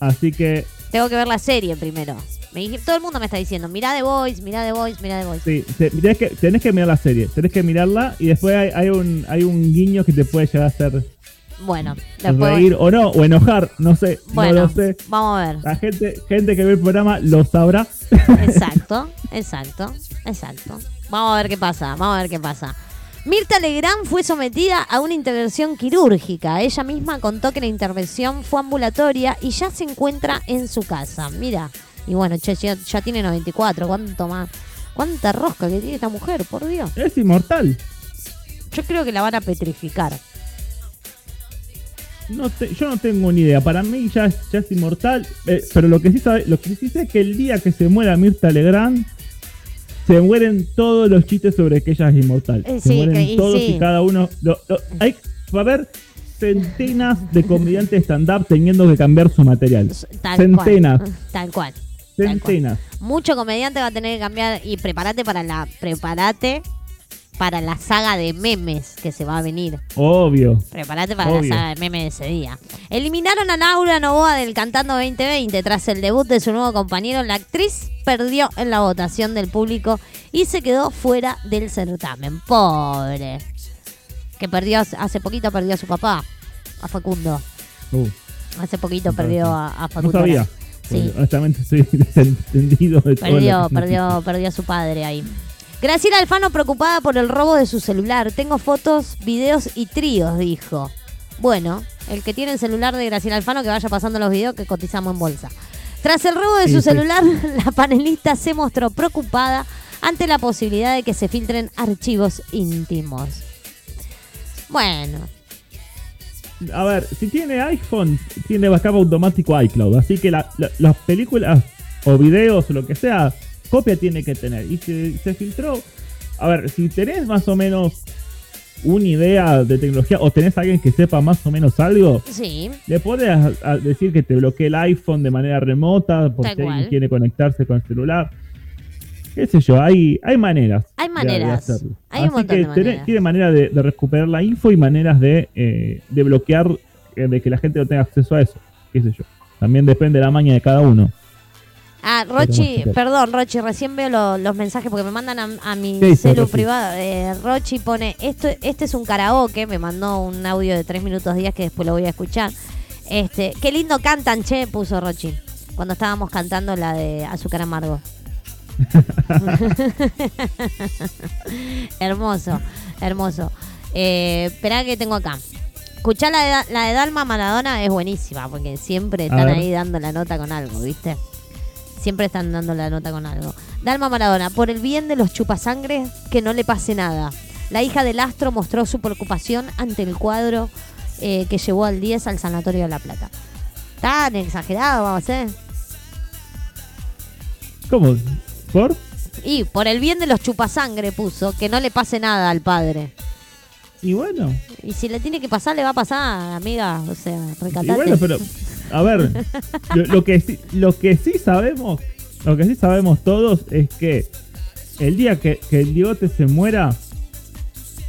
así que Tengo que ver la serie primero. Me dije, todo el mundo me está diciendo, mirá The Voice, mirá The Voice, mirá The Voice. sí, te- tenés, que, tenés que mirar la serie, tenés que mirarla y después hay, hay un, hay un guiño que te puede llegar a hacer Bueno, reír o no, o enojar, no sé, Bueno, no lo sé. vamos a ver. La gente, gente que ve el programa lo sabrá. (laughs) Exacto, exacto, exacto. Vamos a ver qué pasa, vamos a ver qué pasa. Mirta Legrand fue sometida a una intervención quirúrgica. Ella misma contó que la intervención fue ambulatoria y ya se encuentra en su casa. Mira, Y bueno, che, ya, ya tiene 94, ¿cuánto más? ¿Cuánta rosca que tiene esta mujer, por Dios? Es inmortal. Yo creo que la van a petrificar. No te- yo no tengo ni idea. Para mí ya, es- ya es inmortal. eh, pero lo que, sí sabe, lo que sí sé es que el día que se muera Mirta Legrand, se mueren todos los chistes sobre que ella es inmortal. Eh, se mueren que- y todos sí. y cada uno. lo- lo- hay, va a haber centenas de comediantes stand-up teniendo que cambiar su material. Tal Centenas. cual. (laughs) Tal cual. Tal cual. Centenas. Mucho comediante va a tener que cambiar y prepárate para la prepárate para la saga de memes que se va a venir. Obvio. Prepárate para Obvio. la saga de memes de ese día. Eliminaron a Laura Novoa del Cantando 2020 tras el debut de su nuevo compañero. La actriz perdió en la votación del público y se quedó fuera del certamen. Pobre. Que perdió hace poquito perdió a su papá, a Facundo. Uh, Hace poquito perdió a, a no Facundo. sabía. Sí. Honestamente (laughs) estoy desentendido de Perdió, perdió, perdió a su padre ahí. Graciela Alfano preocupada por el robo de su celular. Tengo fotos, videos y tríos, dijo. Bueno, el que tiene el celular de Graciela Alfano que vaya pasando los videos que cotizamos en bolsa. Tras el robo de su celular, (laughs) la panelista se mostró preocupada ante la posibilidad de que se filtren archivos íntimos. Bueno, A ver, si tiene iPhone, tiene backup automático iCloud. Así que la- la- las películas o videos o lo que sea, copia tiene que tener. Y si se filtró. A ver, si tenés más o menos una idea de tecnología o tenés a alguien que sepa más o menos algo, sí, le puedes a- a decir que te bloquee el iPhone de manera remota por Tal si alguien cual. quiere conectarse con el celular. Qué sé yo, hay, hay maneras. Hay de- de maneras. hacerlo. Hay un Así montón que de tenés- maneras. tiene manera de, de recuperar la info y maneras de, eh, de bloquear, eh, de que la gente no tenga acceso a eso. Qué sé yo. También depende de la maña de cada uno. Ah, Rochi, perdón, Rochi, recién veo lo- los mensajes porque me mandan a, a mi ¿Qué dice celu Rochi? privado. Eh, Rochi pone, esto, este es un karaoke, me mandó un audio de 3 minutos 10 que después lo voy a escuchar. Este, qué lindo cantan, che, puso Rochi, cuando estábamos cantando la de Azúcar Amargo. (laughs) hermoso, hermoso. Eh, esperá que tengo acá. Escuchá la de, la de Dalma Maradona, es buenísima, porque siempre están ahí dando la nota con algo, ¿viste? Siempre están dando la nota con algo. Dalma Maradona, por el bien de los chupasangres, que no le pase nada. La hija del astro mostró su preocupación ante el cuadro eh, que llevó al 10 al Sanatorio de La Plata. Tan exagerado, vamos a hacer. ¿Cómo? ¿Por? Y por el bien de los chupasangre puso que no le pase nada al padre. Y bueno. Y si le tiene que pasar, le va a pasar, amiga. O sea, Y recatate. bueno, pero. (laughs) A ver. lo, lo que sí, lo que sí sabemos. Lo que sí sabemos todos es que el día que, que el Diote se muera,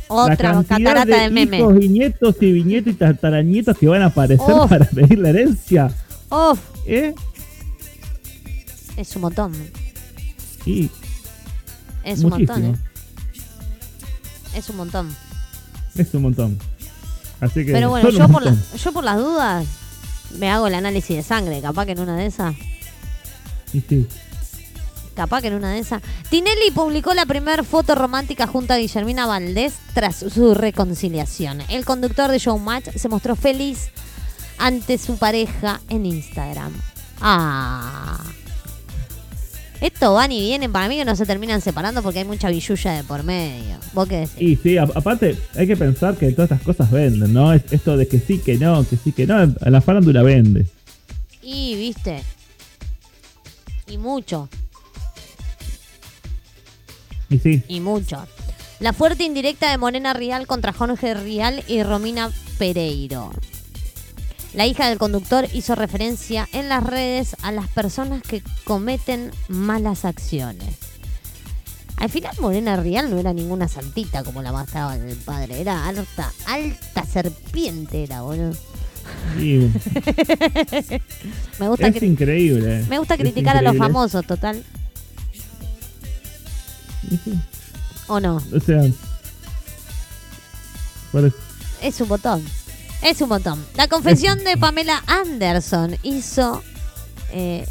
Otra la cantidad catarata de, de, meme. hijos y nietos y viñetos y tataranietos que van a aparecer para pedir la herencia, Uf, ¿eh? es un montón. Y Es un muchísimo. montón, ¿eh? Es un montón. Es un montón. Así que Pero bueno, yo un por, la- yo por las dudas me hago el análisis de sangre. Capaz que en una de esas. Sí. Capaz que en una de esas. Tinelli publicó la primera foto romántica junto a Guillermina Valdés tras su reconciliación. El conductor de Showmatch se mostró feliz ante su pareja en Instagram. Ah. Esto van y vienen. Para mí que no se terminan separando porque hay mucha billulla de por medio. ¿Vos qué decís? Y sí, aparte hay que pensar que todas estas cosas venden, ¿no? Es esto de que sí, que no, que sí, que no. La farándula vende. Y, viste. Y mucho. Y sí. y mucho. La fuerte indirecta de Morena Rial contra Jorge Rial y Romina Pereiro. La hija del conductor hizo referencia en las redes a las personas que cometen malas acciones. Al final Morena Rial no era ninguna santita como la mostraba el padre, era alta, alta serpiente era, boludo. (laughs) Me gusta, es increíble. me gusta Es criticar a los famosos, total. Sí. (laughs) ¿O no? O sea. eso. Es un botón. Es un botón. La confesión de Pamela Anderson hizo. eh,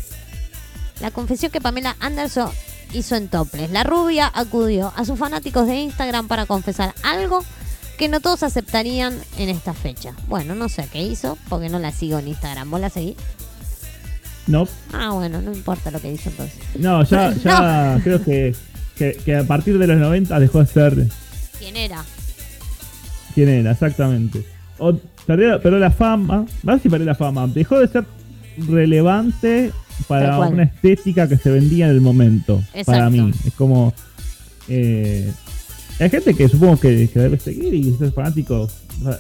la confesión que Pamela Anderson hizo en Toples. La rubia acudió a sus fanáticos de Instagram para confesar algo que no todos aceptarían en esta fecha. Bueno, no sé qué hizo, porque no la sigo en Instagram. ¿Vos la seguís? No, Ah, bueno, no importa lo que dice entonces. no, ya, (laughs) ya creo que, que, que a partir de los 90 dejó de ser ¿Quién era? quien era, exactamente. O, perdió, perdió la fama, más si perdió la fama, dejó de ser relevante para una estética que se vendía en el momento. Para mí, es como. eh, hay gente que supongo que, que debe seguir y ser fanático sea,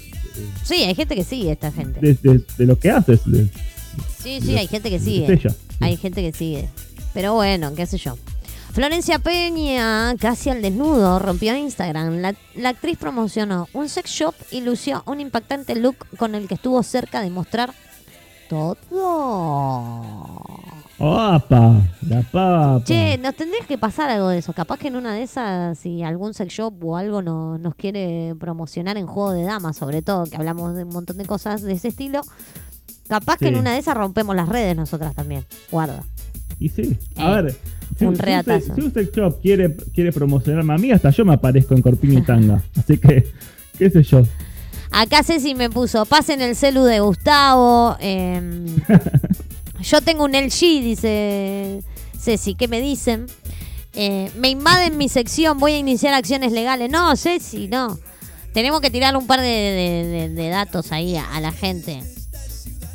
Sí, hay gente que sigue esta gente. de, de- de lo que haces. de- Sí, sí, hay gente que sigue. ella. Hay gente que sigue. Pero bueno, qué sé yo. Florencia Peña, casi al desnudo, rompió Instagram. La, la actriz promocionó un sex shop y lució un impactante look con el que estuvo cerca de mostrar todo. ¡Opa! La papa. Che, nos tendrías que pasar algo de eso. Capaz que en una de esas, si algún sex shop o algo no- nos quiere promocionar en juego de damas, sobre todo, que hablamos de un montón de cosas de ese estilo, capaz que en una de esas rompemos las redes nosotras también. Guarda. Y sí, a Eh, ver. Si, un si reatazo. sex- si un sex shop quiere, quiere promocionarme a mí, hasta yo me aparezco en corpiño y tanga. (laughs) Así que, qué sé yo. Acá Ceci me puso, pasen el celu de Gustavo. em, (laughs) yo tengo un LG, dice Ceci, ¿qué me dicen? Eh, me invaden mi sección, voy a iniciar acciones legales. No, Ceci, no. Tenemos que tirar un par de, de- de- de datos ahí a, a la gente.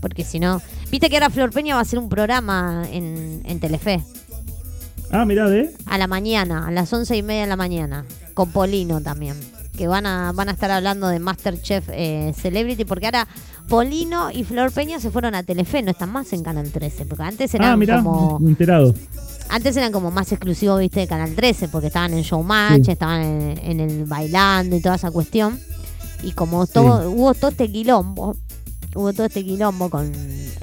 Porque si no... Viste que ahora Flor Peña va a hacer un programa en, en Telefe. Ah, mirá, de. A la mañana, a las once y media de la mañana. Con Polino también. Que van a, van a estar hablando de Masterchef eh, Celebrity. Porque ahora Polino y Flor Peña se fueron a Telefe. No están más en Canal 13. Porque antes eran Ah, mirá, como. enterado. Antes eran como más exclusivos, viste, de Canal 13. Porque estaban en Showmatch, Sí. estaban en, en el bailando y toda esa cuestión. Y como todo, hubo todo este quilombo. Hubo todo este quilombo con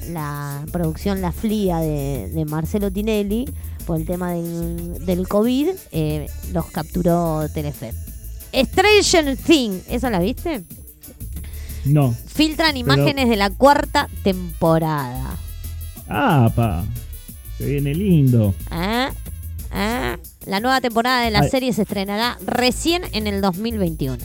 la producción La Flia de, de Marcelo Tinelli por el tema del, del COVID, eh, los capturó Telefe. Stranger Thing, ¿esa la viste? No. Filtran Pero- imágenes de la cuarta temporada. Ah, pa. Se viene lindo. ¿Eh? ¿Eh? La nueva temporada de la Ay. serie se estrenará recién en el 2021.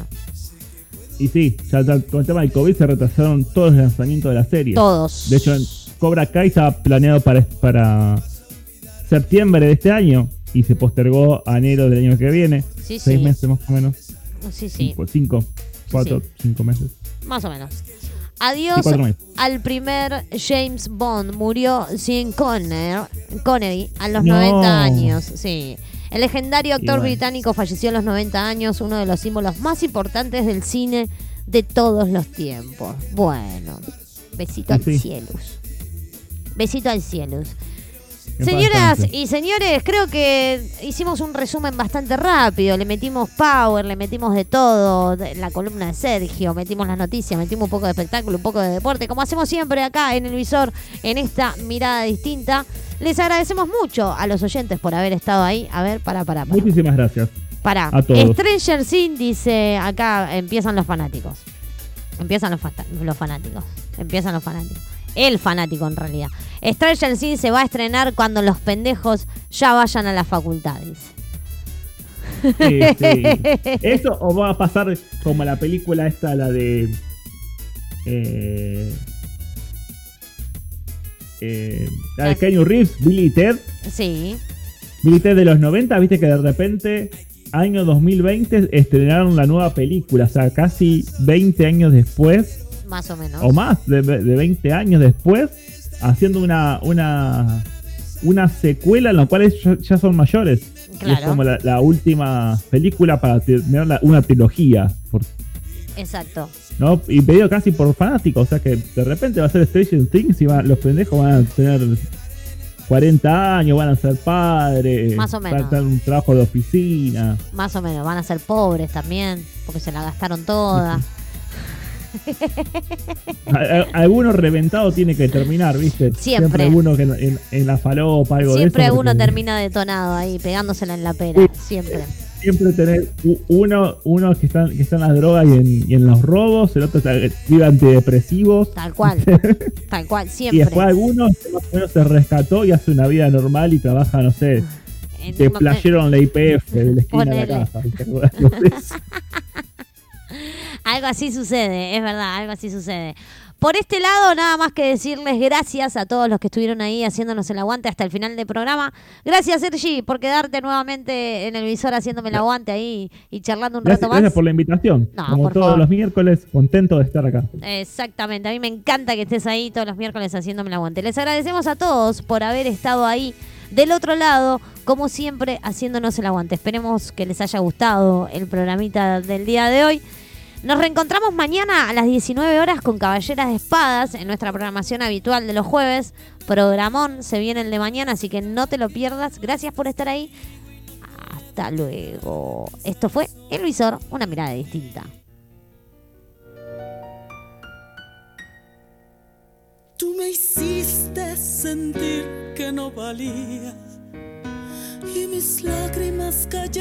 Y sí, ya ya con el tema del COVID se retrasaron todos los lanzamientos de la serie. Todos. De hecho, Cobra Kai estaba planeado para, para septiembre de este año y se postergó a enero del año que viene. Sí, Seis sí. meses más o menos. Sí, sí, Cinco, cinco, cuatro, sí. cinco meses. más o menos. Adiós al primer James Bond. Murió Sean Conner- Connery a los No. 90 años. Sí. El legendario actor bueno. británico falleció a los 90 años, uno de los símbolos más importantes del cine de todos los tiempos. Bueno, besito al cielos. Besito al cielos. Señoras y señores, creo que hicimos un resumen bastante rápido. Le metimos power, le metimos de todo. de- La columna de Sergio, metimos las noticias, metimos un poco de espectáculo, un poco de deporte. Como hacemos siempre acá en el visor, en esta mirada distinta. Les agradecemos mucho a los oyentes por haber estado ahí. A ver, para, para, para. Muchísimas gracias. Para. A todos. Stranger Things dice acá empiezan los fanáticos. Empiezan los, fanáticos. Empiezan los fanáticos. El fanático en realidad. Stranger Things se va a estrenar cuando los pendejos ya vayan a la facultad, dice. Sí, sí. (laughs) Eso o va a pasar como la película esta, la de. Eh, eh, la de Keanu Reeves, Billy Ted. Sí, Billy Ted de los 90, viste que de repente, año 2020, estrenaron la nueva película. O sea, casi 20 años después, más o menos. o más de, de 20 años después, haciendo una, una, una secuela en la cual ya, ya son mayores. Y es Claro. como la, la última película para terminar la- una trilogía. por- Exacto. ¿No? Y pedido casi por fanáticos. O sea que de repente va a ser Stranger Things y va- los pendejos van a tener 40 años, van a ser padres. Más o Van a menos. tener un trabajo de oficina. Más o menos. Van a ser pobres también, porque se la gastaron toda. (laughs) Alguno reventado tiene que terminar, ¿viste? Siempre. alguno que en, en- en la falopa, algo Siempre de eso. uno porque termina detonado ahí, pegándosela en la pera. Siempre. Siempre tenés u- uno, uno que está, que está en las drogas y en, y en los robos, el otro vive antidepresivos. Tal cual. (laughs) Tal cual. Y Siempre. después alguno más o menos se rescató y hace una vida normal y trabaja, no sé, En- de playero en la IPF, de la esquina de la casa. (laughs) Algo así sucede, es verdad, algo así sucede. Por este lado, nada más que decirles gracias a todos los que estuvieron ahí haciéndonos el aguante hasta el final del programa. Gracias, Sergi, por quedarte nuevamente en el visor haciéndome el aguante ahí y charlando un Gracias, rato más. gracias por la invitación. No, Como todos favor. los miércoles, contento de estar acá. Exactamente, a mí me encanta que estés ahí todos los miércoles haciéndome el aguante. Les agradecemos a todos por haber estado ahí del otro lado, como siempre, haciéndonos el aguante. Esperemos que les haya gustado el programita del día de hoy. Nos reencontramos mañana a las 19 horas con Caballeras de Espadas en nuestra programación habitual de los jueves. Programón se viene el de mañana, así que no te lo pierdas. Gracias por estar ahí. Hasta luego. Esto fue El Visor, una mirada distinta. Tú me hiciste sentir que no valía y mis lágrimas cayeron.